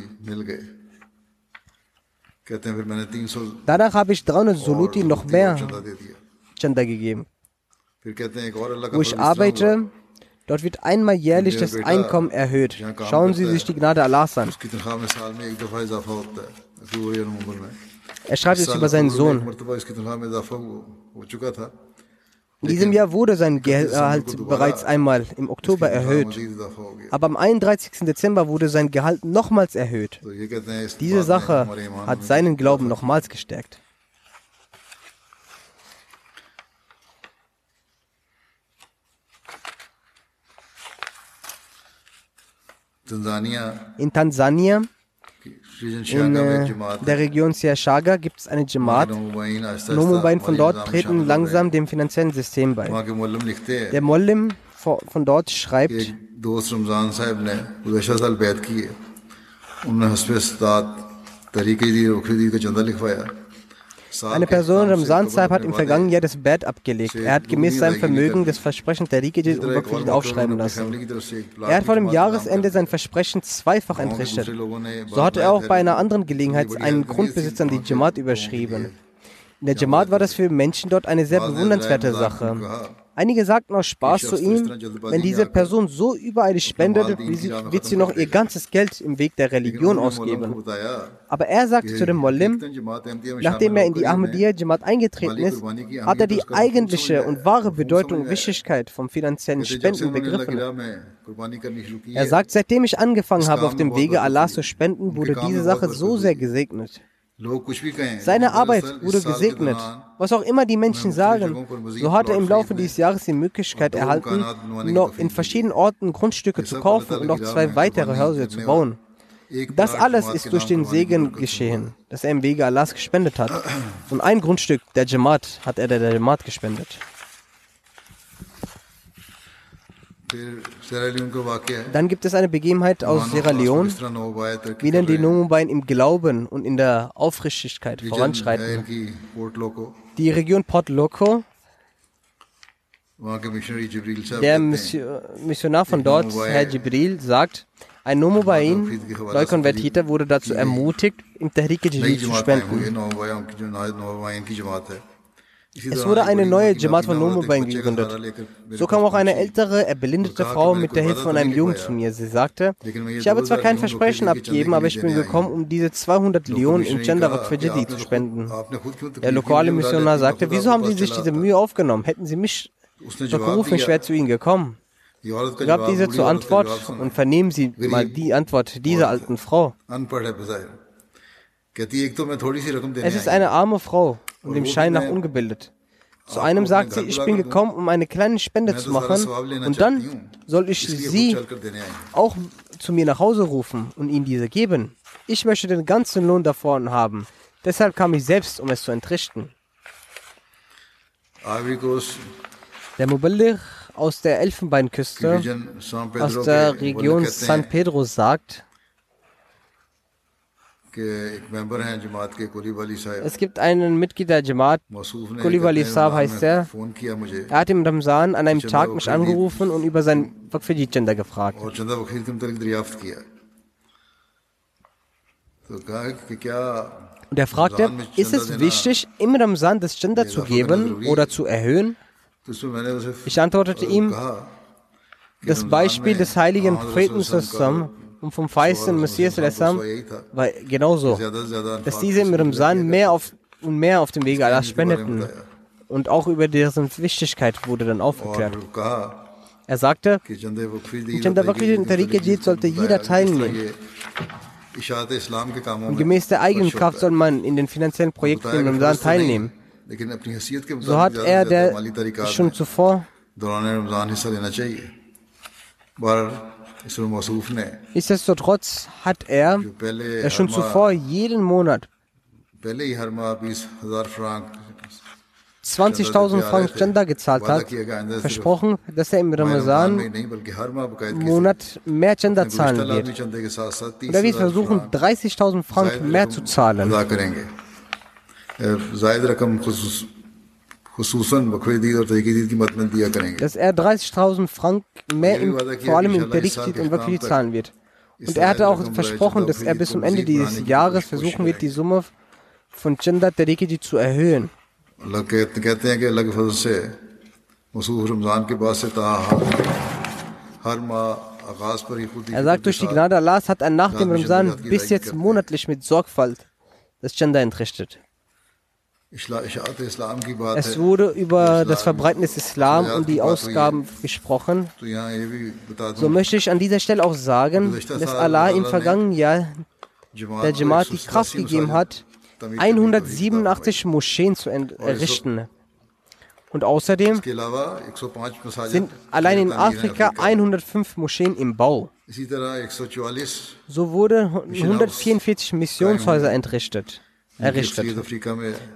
Speaker 2: danach habe ich 300 Soluti noch mehr Chanda gegeben. Wo ich arbeite, dort wird einmal jährlich das Einkommen erhöht. Schauen Sie sich die Gnade Allahs an. Er schreibt jetzt über seinen Sohn. In diesem Jahr wurde sein Gehalt bereits einmal im Oktober erhöht. Aber am 31. Dezember wurde sein Gehalt nochmals erhöht. Diese Sache hat seinen Glauben nochmals gestärkt. In Tansania in äh, der Region Siashaga gibt es eine Jamaat. Nomubain von dort treten langsam dem finanziellen System bei. Der Mollim von dort schreibt, eine Person, Ramzan Saib, hat im vergangenen Jahr das Bett abgelegt. Er hat gemäß seinem Vermögen das Versprechen der Rikidit und aufschreiben lassen. Er hat vor dem Jahresende sein Versprechen zweifach entrichtet. So hatte er auch bei einer anderen Gelegenheit einen Grundbesitz an die Jamaat überschrieben. In der Jamaat war das für Menschen dort eine sehr bewundernswerte Sache. Einige sagten aus Spaß zu ihm, wenn diese Person so überall spendet, wird sie noch ihr ganzes Geld im Weg der Religion ausgeben. Aber er sagte zu dem Mollim, nachdem er in die Ahmadiyya Jamaat eingetreten ist, hat er die eigentliche und wahre Bedeutung und Wichtigkeit vom finanziellen Spenden begriffen. Er sagt, seitdem ich angefangen habe, auf dem Wege Allah zu spenden, wurde diese Sache so sehr gesegnet. Seine Arbeit wurde gesegnet. Was auch immer die Menschen sagen, so hat er im Laufe dieses Jahres die Möglichkeit erhalten, noch in verschiedenen Orten Grundstücke zu kaufen und noch zwei weitere Häuser zu bauen. Das alles ist durch den Segen geschehen, das er im Wege Allahs gespendet hat. Und ein Grundstück der Jamaat hat er der Jamaat gespendet. Dann gibt es eine Begebenheit aus Sierra Leone, wie denn die Nomubain im Glauben und in der Aufrichtigkeit voranschreiten. Die Region Port Loco, der Missionar von dort, Herr Jibril, sagt, ein Nomubain, Neukonvertierter, wurde dazu ermutigt, im Tahrik Jadid zu spenden. Es wurde eine neue Jamaat von Nomubain gegründet. So kam auch eine ältere, erbelindete Frau mit der Hilfe von einem Jungen zu mir. Sie sagte, ich habe zwar kein Versprechen abgegeben, aber ich bin gekommen, um diese 200 Leonen in Gender für Jedi zu spenden. Der lokale Missionar sagte, wieso haben Sie sich diese Mühe aufgenommen? Hätten Sie mich doch gerufen, ich wäre zu Ihnen gekommen. Gab diese zur Antwort und vernehmen Sie mal die Antwort dieser alten Frau. Es ist eine arme Frau und im Schein nach ungebildet. Zu einem sagt sie, ich bin gekommen, um eine kleine Spende zu machen und dann soll ich sie auch zu mir nach Hause rufen und ihnen diese geben. Ich möchte den ganzen Lohn davon haben. Deshalb kam ich selbst, um es zu entrichten. Der Muballigh aus der Elfenbeinküste, aus der Region San Pedro sagt, es gibt einen Mitglied der Jamaat, Kulibali Saab heißt er. Er hat im Ramzan an einem Tag mich angerufen und über sein Waqf-Gender gefragt. Und er fragte, ist es wichtig, im Ramzan das Gender zu geben oder zu erhöhen? Ich antwortete ihm, das Beispiel des heiligen Propheten und vom feisten Messias war genauso, dass diese im Ramzan mehr auf und mehr auf dem Wege Allahs spendeten. Und auch über deren Wichtigkeit wurde dann aufgeklärt. Er sagte, in Chandavakri Tariqa sollte jeder teilnehmen. Und gemäß der eigenen Kraft soll man in den finanziellen Projekten im Ramzan teilnehmen. So hat er, der schon zuvor Nichtsdestotrotz hat er, der schon zuvor jeden Monat 20.000 Franken Chanda gezahlt hat, versprochen, dass er im Ramazan-Monat mehr Chanda zahlen wird. Und er wird versuchen, 30.000 Franken mehr zu zahlen. Dass er 30.000 Franken mehr im, vor allem im Tariq und Wakfi zahlen wird. Und er hatte auch versprochen, dass er bis zum Ende dieses Jahres versuchen wird, die Summe von Chanda Tariqi zu erhöhen. Er sagt, durch die Gnade Allahs hat er nach dem Ramzan bis jetzt monatlich mit Sorgfalt das Chanda entrichtet. Es wurde über das Verbreiten des Islam und die Ausgaben gesprochen. So möchte ich an dieser Stelle auch sagen, dass Allah im vergangenen Jahr der Jamaat die Kraft gegeben hat, 187 Moscheen zu errichten. Und außerdem sind allein in Afrika 105 Moscheen im Bau. So wurden 144 Missionshäuser entrichtet errichtet,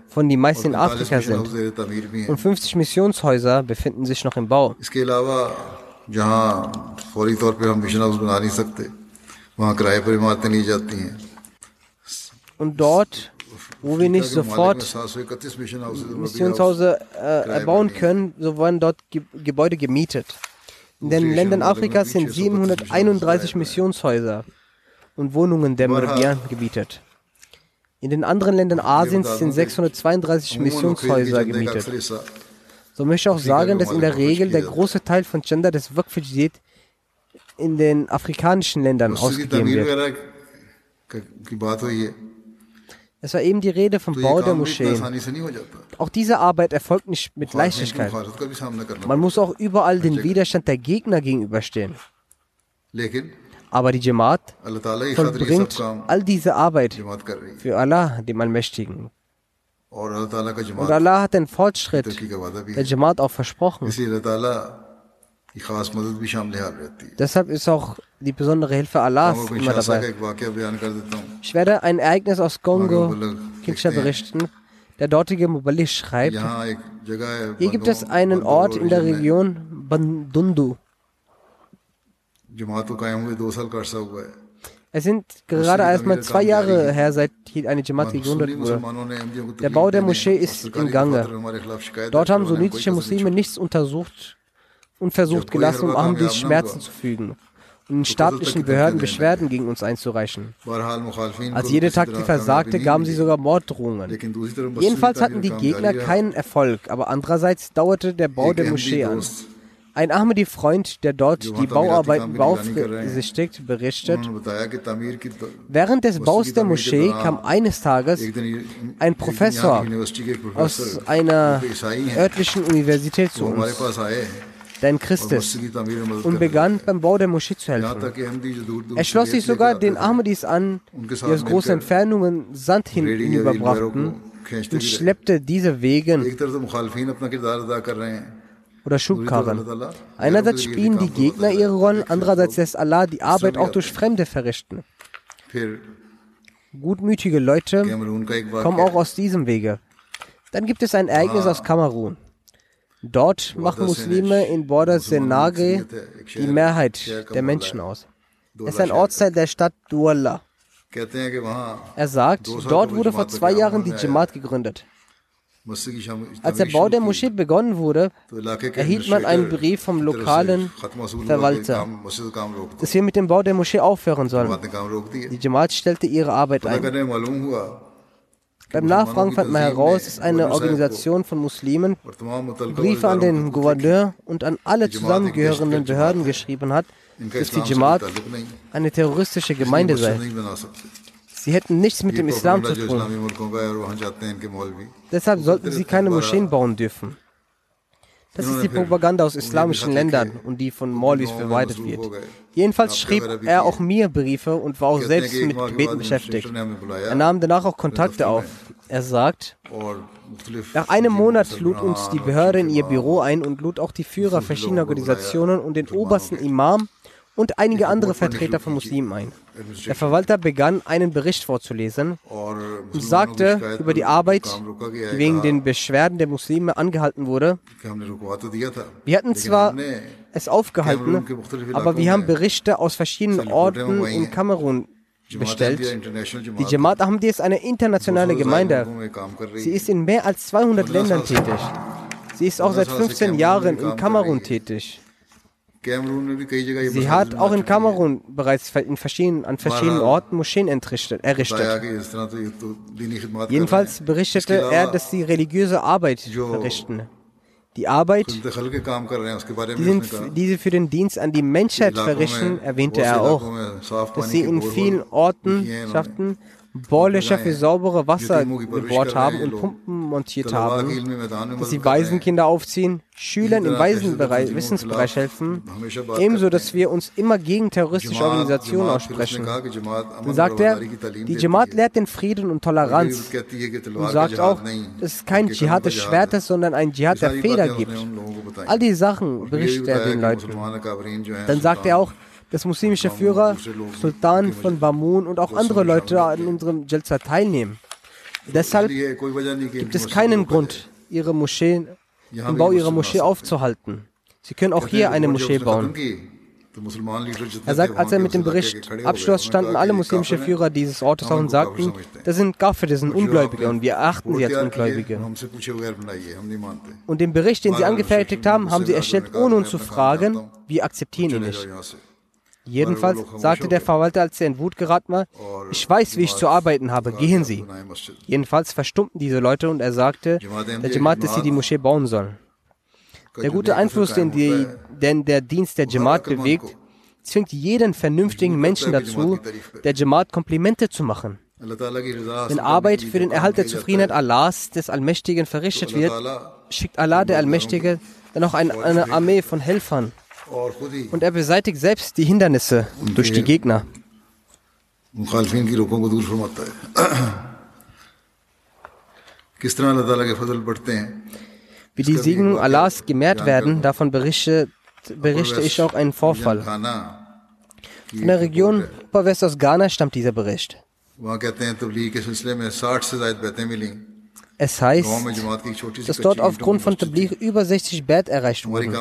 Speaker 2: von die meisten in Afrika sind. Und 50 Missionshäuser befinden sich noch im Bau. Und dort, wo wir nicht sofort Missionshäuser äh, erbauen können, so werden dort Ge Gebäude gemietet. In den Ländern Afrikas sind 731 Missionshäuser und Wohnungen der Meridian gebietet. In den anderen Ländern Asiens sind 632 Missionshäuser gemietet. So möchte ich auch sagen, dass in der Regel der große Teil von Gender des Waqf in den afrikanischen Ländern ausgegeben wird. Es war eben die Rede vom Bau der Moscheen. Auch diese Arbeit erfolgt nicht mit Leichtigkeit. Man muss auch überall den Widerstand der Gegner gegenüberstehen. Aber die Jamaat vollbringt all diese Arbeit für Allah, dem Allmächtigen. Und Allah hat den Fortschritt der Jamaat auch versprochen. Deshalb ist auch die besondere Hilfe Allahs immer dabei. Ich werde ein Ereignis aus Kongo, Kinshasa berichten. Der dortige Mubali schreibt, hier gibt es einen Ort in der Region Bandundu. Es sind gerade erst mal zwei Jahre her, seit hier eine Jamaat gegründet wurde. Der Bau der Moschee ist im Gange. Dort haben sunnitische Muslime nichts untersucht und versucht gelassen, um Ahmadis Schmerzen zu fügen und den staatlichen Behörden Beschwerden gegen uns einzureichen. Als jede Taktik versagte, gaben sie sogar Morddrohungen. Jedenfalls hatten die Gegner keinen Erfolg, aber andererseits dauerte der Bau der Moschee an. Ein Ahmadi-Freund, der dort die Bauarbeiten beaufsichtigt, berichtet, während des Baus der Moschee kam eines Tages ein Professor aus einer örtlichen Universität zu uns, der ein Christ ist, und begann beim Bau der Moschee zu helfen. Er schloss sich sogar den Ahmadis an, die aus großen Entfernungen Sand hinüberbrachten und schleppte diese Wegen oder Schubkarren. Einerseits spielen die Gegner ihre Rollen, andererseits lässt Allah die Arbeit auch durch Fremde verrichten. Gutmütige Leute kommen auch aus diesem Wege. Dann gibt es ein Ereignis aus Kamerun. Dort machen Muslime in Border Senagre die Mehrheit der Menschen aus. Es ist ein Ortsteil der Stadt Douala. Er sagt, dort wurde vor zwei Jahren die Jamaat gegründet. Als der Bau der Moschee begonnen wurde, erhielt man einen Brief vom lokalen Verwalter, dass wir mit dem Bau der Moschee aufhören sollen. Die Jamaat stellte ihre Arbeit ein. Beim Nachfragen fand man heraus, dass eine Organisation von Muslimen Briefe an den Gouverneur und an alle zusammengehörenden Behörden geschrieben hat, dass die Jamaat eine terroristische Gemeinde sei. Sie hätten nichts mit dem Islam zu tun. Deshalb sollten sie keine Moscheen bauen dürfen. Das ist die Propaganda aus islamischen Ländern und die von Maulis verbreitet wird. Jedenfalls schrieb er auch mir Briefe und war auch selbst mit Gebeten beschäftigt. Er nahm danach auch Kontakte auf. Er sagt, nach einem Monat lud uns die Behörde in ihr Büro ein und lud auch die Führer verschiedener Organisationen und den obersten Imam und einige andere Vertreter von Muslimen ein. Der Verwalter begann, einen Bericht vorzulesen und sagte über die Arbeit, die wegen den Beschwerden der Muslime angehalten wurde. Wir hatten zwar es aufgehalten, aber wir haben Berichte aus verschiedenen Orten in Kamerun bestellt. Die Jamaat Ahmadi ist eine internationale Gemeinde. Sie ist in mehr als 200 Ländern tätig. Sie ist auch seit 15 Jahren in Kamerun tätig. Sie hat auch in Kamerun bereits in verschiedenen, an verschiedenen Orten Moscheen errichtet. Jedenfalls berichtete er, dass sie religiöse Arbeit verrichten. Die Arbeit, die, sind, die sie für den Dienst an die Menschheit verrichten, erwähnte er auch, dass sie in vielen Orten schafften, Bohrlöcher für saubere Wasser gebohrt haben und Pumpen montiert haben, dass sie Waisenkinder aufziehen, Schülern im Waisenbereich, Wissensbereich helfen, ebenso, dass wir uns immer gegen terroristische Organisationen aussprechen. Dann sagt er, die Jamaat lehrt den Frieden und Toleranz. Und sagt auch, dass es kein Dschihad des Schwertes, sondern ein Dschihad der Feder gibt. All die Sachen berichtet er den Leuten. Dann sagt er auch, dass muslimische Führer, Sultan von Bamun und auch andere Leute an unserem Jalsa teilnehmen. Deshalb gibt es keinen Grund, ihre Moscheen, den Bau ihrer Moschee aufzuhalten. Sie können auch hier eine Moschee bauen. Er sagt, als er mit dem Bericht abschloss, standen alle muslimischen Führer dieses Ortes auf und sagten, das sind Gaffer, das sind Ungläubige und wir erachten sie als Ungläubige. Und den Bericht, den sie angefertigt haben, haben sie erstellt, ohne uns zu fragen, wir akzeptieren ihn nicht. Jedenfalls sagte der Verwalter, als er in Wut geraten war, ich weiß, wie ich zu arbeiten habe, gehen Sie. Jedenfalls verstummten diese Leute und er sagte, der Jamaat, dass sie die Moschee bauen sollen. Der gute Einfluss, den, die, den der Dienst der Jamaat bewegt, zwingt jeden vernünftigen Menschen dazu, der Jamaat Komplimente zu machen. Wenn Arbeit für den Erhalt der Zufriedenheit Allahs, des Allmächtigen, verrichtet wird, schickt Allah, der Allmächtige, dann auch eine Armee von Helfern und er beseitigt selbst die Hindernisse durch die Gegner. Wie die Segnungen Allahs gemehrt werden, davon berichte, berichte ich auch einen Vorfall. Von der Region Oberwest aus Ghana stammt dieser Bericht. Es heißt, dass dort aufgrund von Tabligh über 60 Bett erreicht wurden.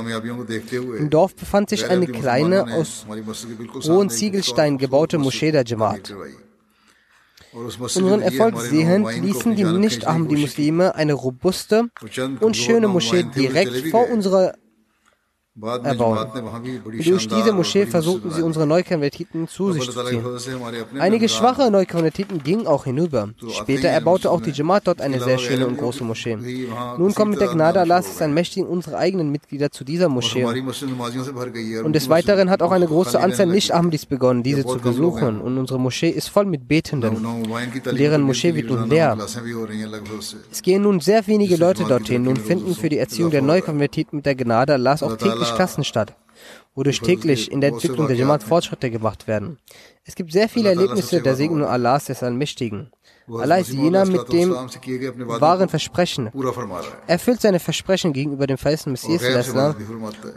Speaker 2: Im Dorf befand sich eine kleine, aus rohen Ziegelsteinen gebaute Moschee der Jamaat. Unseren Erfolg sehend ließen die Nicht-Ahmadi-Muslime eine robuste und schöne Moschee direkt vor unserer erbauen. Durch diese Moschee versuchten sie unsere Neukonvertiten zu sich zu ziehen. Einige schwache Neukonvertiten gingen auch hinüber. Später erbaute auch die Jamaat dort eine sehr schöne und große Moschee. Nun kommen mit der Gnade Allahs ein Mächtigen unsere eigenen Mitglieder zu dieser Moschee. Und des Weiteren hat auch eine große Anzahl Nicht-Ahmadis begonnen, diese zu besuchen. Und unsere Moschee ist voll mit Betenden. Deren Moschee wird nun leer. Es gehen nun sehr wenige Leute dorthin und finden für die Erziehung der Neukonvertiten mit der Gnade Allahs auch täglich täglich Klassen statt, wodurch täglich in der Entwicklung der Jamaat Fortschritte gemacht werden. Es gibt sehr viele Erlebnisse der Segnung Allahs des Allmächtigen. Allah ist jener mit dem wahren Versprechen. Er erfüllt seine Versprechen gegenüber dem verheißenen Messias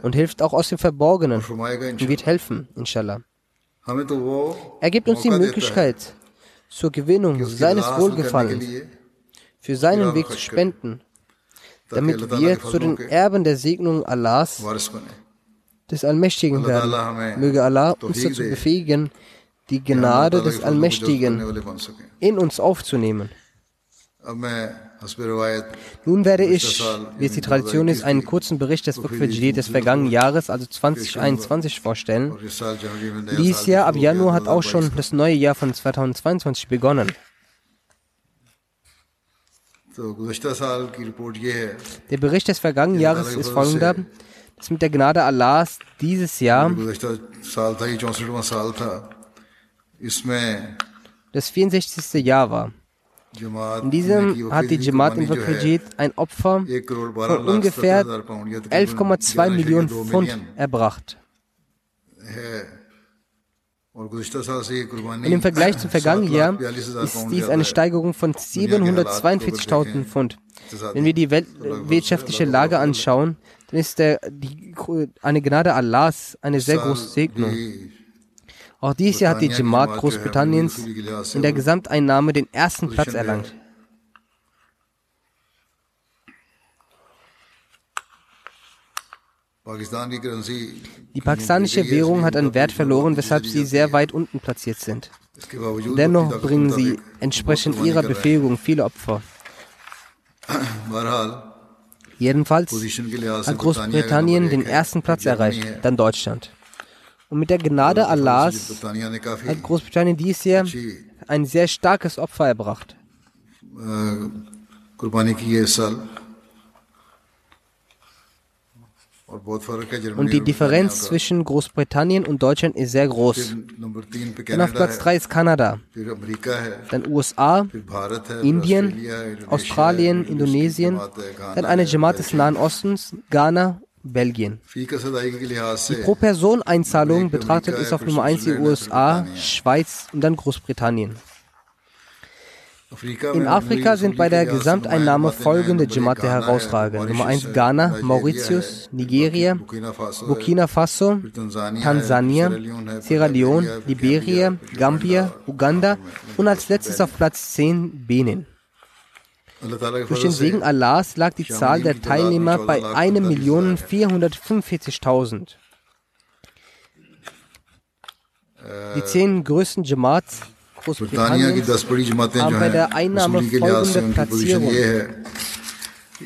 Speaker 2: und hilft auch aus dem Verborgenen und wird helfen, inshallah. Er gibt uns die Möglichkeit, zur Gewinnung seines Wohlgefallens für seinen Weg zu spenden damit wir zu den Erben der Segnung Allahs, des Allmächtigen werden. Möge Allah uns dazu befähigen, die Gnade des Allmächtigen in uns aufzunehmen. Nun werde ich, wie es die Tradition ist, einen kurzen Bericht des Wukf des vergangenen Jahres, also 2021, vorstellen. Dieses Jahr ab Januar hat auch schon das neue Jahr von 2022 begonnen. Der Bericht des vergangenen Jahres ist folgender, dass mit der Gnade Allahs dieses Jahr das 64. Jahr war. In diesem hat die Jamaat in Fakrijit ein Opfer von ungefähr 11,2 Millionen Pfund erbracht. Und im Vergleich zum vergangenen Jahr ist dies eine Steigerung von 742.000 Pfund. Wenn wir die wirtschaftliche Lage anschauen, dann ist der, die, eine Gnade Allahs eine sehr große Segnung. Auch dieses Jahr hat die Jamaat Großbritanniens in der Gesamteinnahme den ersten Platz erlangt. Die pakistanische Währung hat an Wert verloren, weshalb sie sehr weit unten platziert sind. Dennoch bringen sie entsprechend ihrer Befähigung viele Opfer. Jedenfalls hat Großbritannien den ersten Platz erreicht, dann Deutschland. Und mit der Gnade Allahs hat Großbritannien dies Jahr ein sehr starkes Opfer erbracht. Und die Differenz zwischen Großbritannien und Deutschland ist sehr groß. Dann auf Platz 3 ist Kanada, dann USA, Indien, Australien, Indonesien, dann eine Jamaat des Nahen Ostens, Ghana, Belgien. Die Pro-Person-Einzahlung betrachtet ist auf Nummer 1 die USA, Schweiz und dann Großbritannien. In Afrika sind bei der Gesamteinnahme folgende Jamaate herausragend. Nummer 1 Ghana, Mauritius, Nigeria, Burkina Faso, Tansania, Sierra Leone, Liberia, Gambia, Uganda und als letztes auf Platz 10 Benin. Durch den Segen Allahs lag die Zahl der Teilnehmer bei 1.445.000. Die zehn größten Jamaats
Speaker 1: برطانیہ کی دس بڑی جماعتیں جو ہیں وصولی کے لحاظ سے ان کی پوزیشن یہ ہے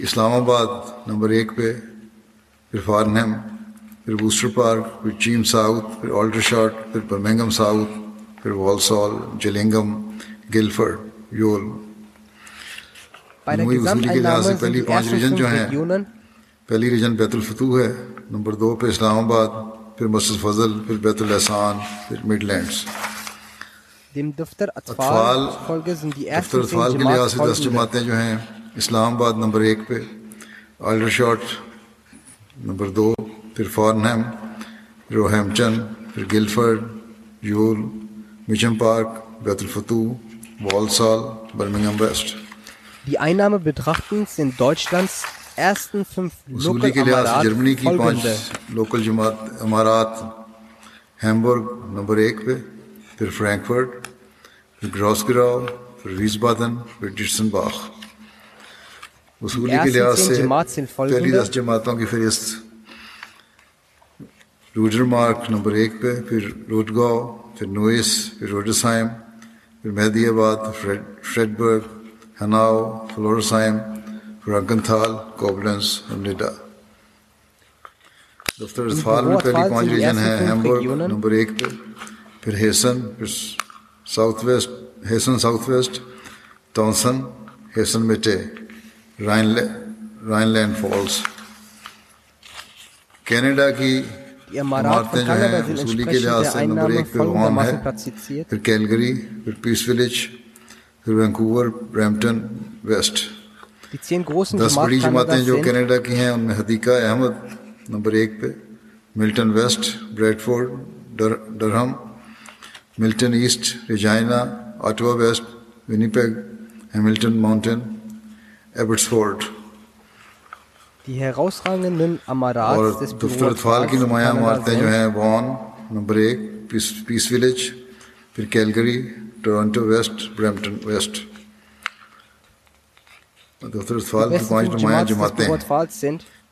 Speaker 1: اسلام آباد نمبر ایک پہ پھر فارنہم پھر بوسٹر پارک پھر چیم ساؤتھ پھر آلٹر شارٹ پھر برمنگم ساؤتھ پھر والسال جلنگم گلفرڈ یول۔ مجموعی وصولی کے لحاظ سے پہلی پانچ ریجن جو ہیں پہلی ریجن بیت الفتوح ہے نمبر دو پہ اسلام آباد پھر مسجد فضل پھر بیت الحسان پھر مڈ لینڈس
Speaker 2: Dem Daftar Atfal, Atfal sind die ersten Atfal کے
Speaker 1: لحاظ سے دس جماعتیں جو ہیں اسلام آباد نمبر ایک پہ آئلر شاٹ نمبر دو پھر فارنہم روہیم ہیمچن پھر گلفرڈ یول مشن پارک بیت الفتو والسال برمنگم ویسٹ۔
Speaker 2: Die Einnahme betrachtend sind Deutschlands ersten fünf کے لحاظ
Speaker 1: سے جرمنی کی پانچ لوکل جماعت امارات ہیمبرگ نمبر ایک پہ۔ پھر فرینکفرٹ پھر گراس گراؤ پھر ویز بادن پھر ڈٹسن باخ وصولی کے لحاظ سے پہلی دس جماعتوں کی فہرست روڈر مارک نمبر ایک پہ پھر روڈگاؤ پھر نوئس پھر روڈسائم پھر مہدی آباد فریڈ برگ ہناؤ فلورسائم فرانکن تھال کوبلنس اور نیڈا دفتر اطفال میں پہلی پانچ ریجن ہے ہیمبرگ نمبر ایک پہ پھر ہیسن پھر ساؤتھ ویسٹ ہیسن ساؤتھ ویسٹ تونسن ہیسن مٹے رائن رائن لینڈ فالس کینیڈا کی عمارتیں جو ہیں وصولی کے لحاظ سے نمبر ایک پہ غام ہے پھر کیلگری پھر پیس ولیج پھر وینکوور برمپٹن ویسٹ۔ دس بڑی جماعتیں جو کینیڈا کی ہیں ان میں حدیقہ احمد نمبر ایک پہ ملٹن ویسٹ بریڈ فورڈ ڈرہم ملٹن ایسٹ ریجائنا آٹوا ویسٹ ونیپیگ ہیملٹن ماؤنٹین ایبٹس فورٹ
Speaker 2: Die herausragenden Amarats des
Speaker 1: کی نمایاں عمارتیں جو ہیں وان نمبر ایک پیس, پیس ویلیج پھر کیلگری ٹورنٹو ویسٹ برمپٹن ویسٹ دفتر اطفال کی پانچ نمایاں جماعتیں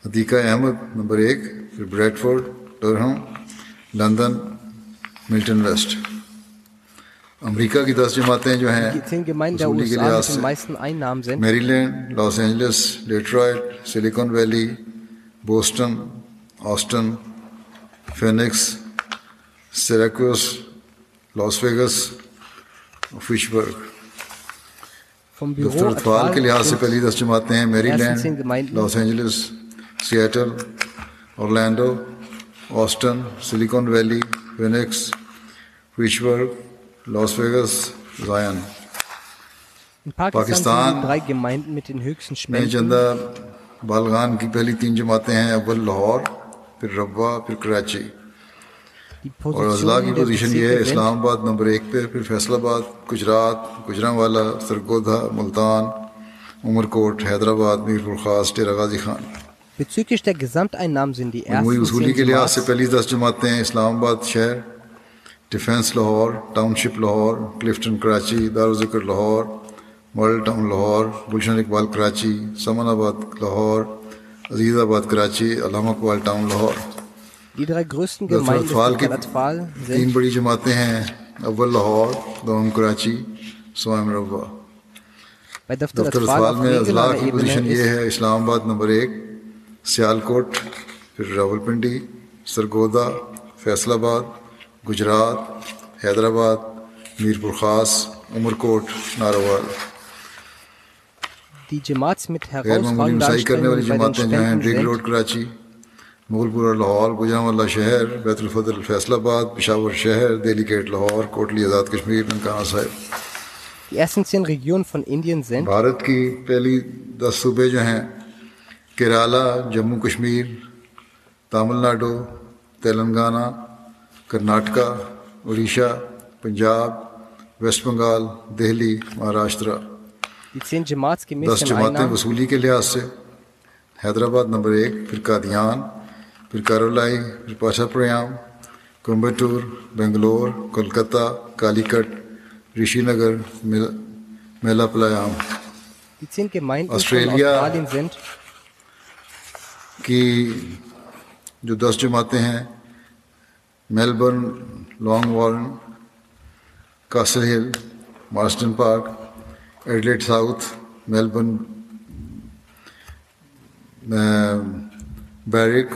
Speaker 1: عتیقہ احمد نمبر ایک پھر بریڈفورڈ ڈرہم لندن ملٹن ویسٹ امریکہ کی دس جماعتیں جو ہیں وصولی کے لحاظ سے میری لینڈ لاس اینجلس ڈیٹرائٹ سلیکون ویلی بوسٹن آسٹن فینکس سیراکوس لاس ویگس فشبرگ۔ دفتر اطفال کے لحاظ سے پہلی دس جماعتیں ہیں میری لینڈ لاس اینجلس سیٹل اورلینڈو آسٹن سلیکون ویلی فینکس فشبرگ۔ Las Vegas जायन
Speaker 2: In Pakistan sind die drei Gemeinden mit den höchsten
Speaker 1: में
Speaker 2: Spenden.
Speaker 1: चंदा बालगान की पहली तीन जमातें हैं अव्वल लाहौर फिर रब्बा फिर कराची
Speaker 2: Die
Speaker 1: और अजला की
Speaker 2: Positionen der
Speaker 1: पोजीशन ये है
Speaker 2: Bezirke sind
Speaker 1: इस्लामाबाद नंबर एक पे फिर फैसलाबाद गुजरात गुजरावाला सरगोधा मुल्तान उमरकोट हैदराबाद मीरपुर खास डेरा गाजी Khan
Speaker 2: bezüglich der Gesamteinnahmen sind die
Speaker 1: मजमूई
Speaker 2: ersten
Speaker 1: वसूली
Speaker 2: zehn
Speaker 1: के लिहाज से
Speaker 2: Jamaats
Speaker 1: पहली दस जमातें हैं इस्लामाबाद शहर ڈیفینس
Speaker 2: لاہور
Speaker 1: ٹاؤن
Speaker 2: شپ
Speaker 1: لاہور کلفٹن کراچی دار ذکر لاہور ماڈل ٹاؤن لاہور گلشن اقبال کراچی سمن آباد لاہور
Speaker 2: عزیز آباد کراچی
Speaker 1: علامہ اقبال
Speaker 2: ٹاؤن
Speaker 1: لاہور۔ اطفال کی
Speaker 2: تین بڑی جماعتیں
Speaker 1: ہیں اول لاہور
Speaker 2: دوم
Speaker 1: کراچی
Speaker 2: سوائم
Speaker 1: مربع دفتر اطفال میں اضلاع کی پوزیشن یہ ہے اسلام آباد نمبر ایک سیال کوٹ پھر راول پنڈی
Speaker 2: سرگودا فیصل آباد۔ گجرات حیدرآباد میرپور خاص
Speaker 1: عمر کوٹ ناروال غیر معمولی مسائی کرنے والی جماعتیں جو ہیں ڈگ روڈ کراچی مغل پورہ لاہور گجرانوالہ شہر
Speaker 2: بیت الفضل فیصل آباد
Speaker 1: پشاور
Speaker 2: شہر
Speaker 1: دہلی
Speaker 2: گیٹ
Speaker 1: لاہور کوٹلی آزاد کشمیر ننکانہ صاحب۔ بھارت کی پہلی دس صوبے جو ہیں کیرالہ جموں کشمیر تامل ناڈو تلنگانہ کرناٹکا اڑیسہ
Speaker 2: پنجاب ویسٹ بنگال دہلی
Speaker 1: مہاراشٹرا۔
Speaker 2: دس جماعتیں
Speaker 1: وصولی کے لحاظ سے۔ حیدرآباد نمبر ایک پھر قادیان پھر کارولائی پھر پاشا پریام کومبٹور بنگلور کولکتہ کالی کٹ رشی نگر میلا پلایام آسٹریلیا
Speaker 2: کی جو
Speaker 1: دس جماعتیں
Speaker 2: ہیں
Speaker 1: میلبرن لانگ
Speaker 2: وارن کاسل
Speaker 1: ہل
Speaker 2: مارسٹن پارک
Speaker 1: ایڈلیٹ ساؤتھ
Speaker 2: میلبرن
Speaker 1: بیرک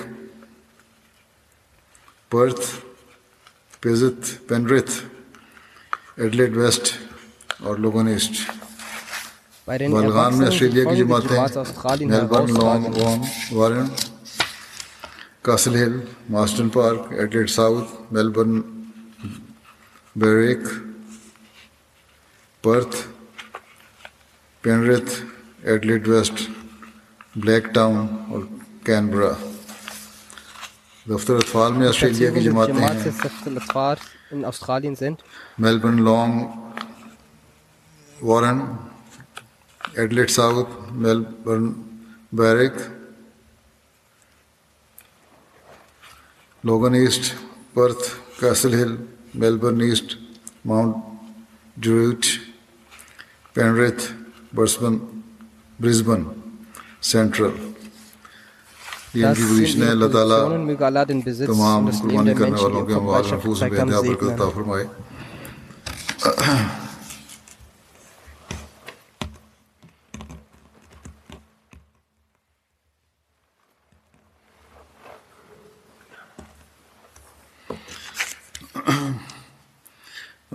Speaker 1: پرتھ پیزت پینرتھ ایڈلیٹ ویسٹ اور لوگوں نے بلغان میں آسٹریلیا کی جماعتیں میلبرن لانگ وارن کاسل ہل ماسٹن پارک ایڈلیٹ ساؤتھ
Speaker 2: میلبرن بیریک
Speaker 1: پرتھ
Speaker 2: پینرتھ
Speaker 1: ایڈلیٹ
Speaker 2: ویسٹ بلیک ٹاؤن اور کینبرا دفتر
Speaker 1: اطفال میں آسٹریلیا کی جماعتیں ہیں۔ میلبرن لانگ وارن ایڈلیٹ ساؤتھ میلبرن بیریک لوگن ایسٹ پرتھ کیسل ہل میلبرن ایسٹ ماؤنٹ جوریٹ پینریتھ برسبن برزبن سینٹرل اللہ تعالیٰ تمام قربانی کرنے والوں کے مبارک محفوظ میں فرمائے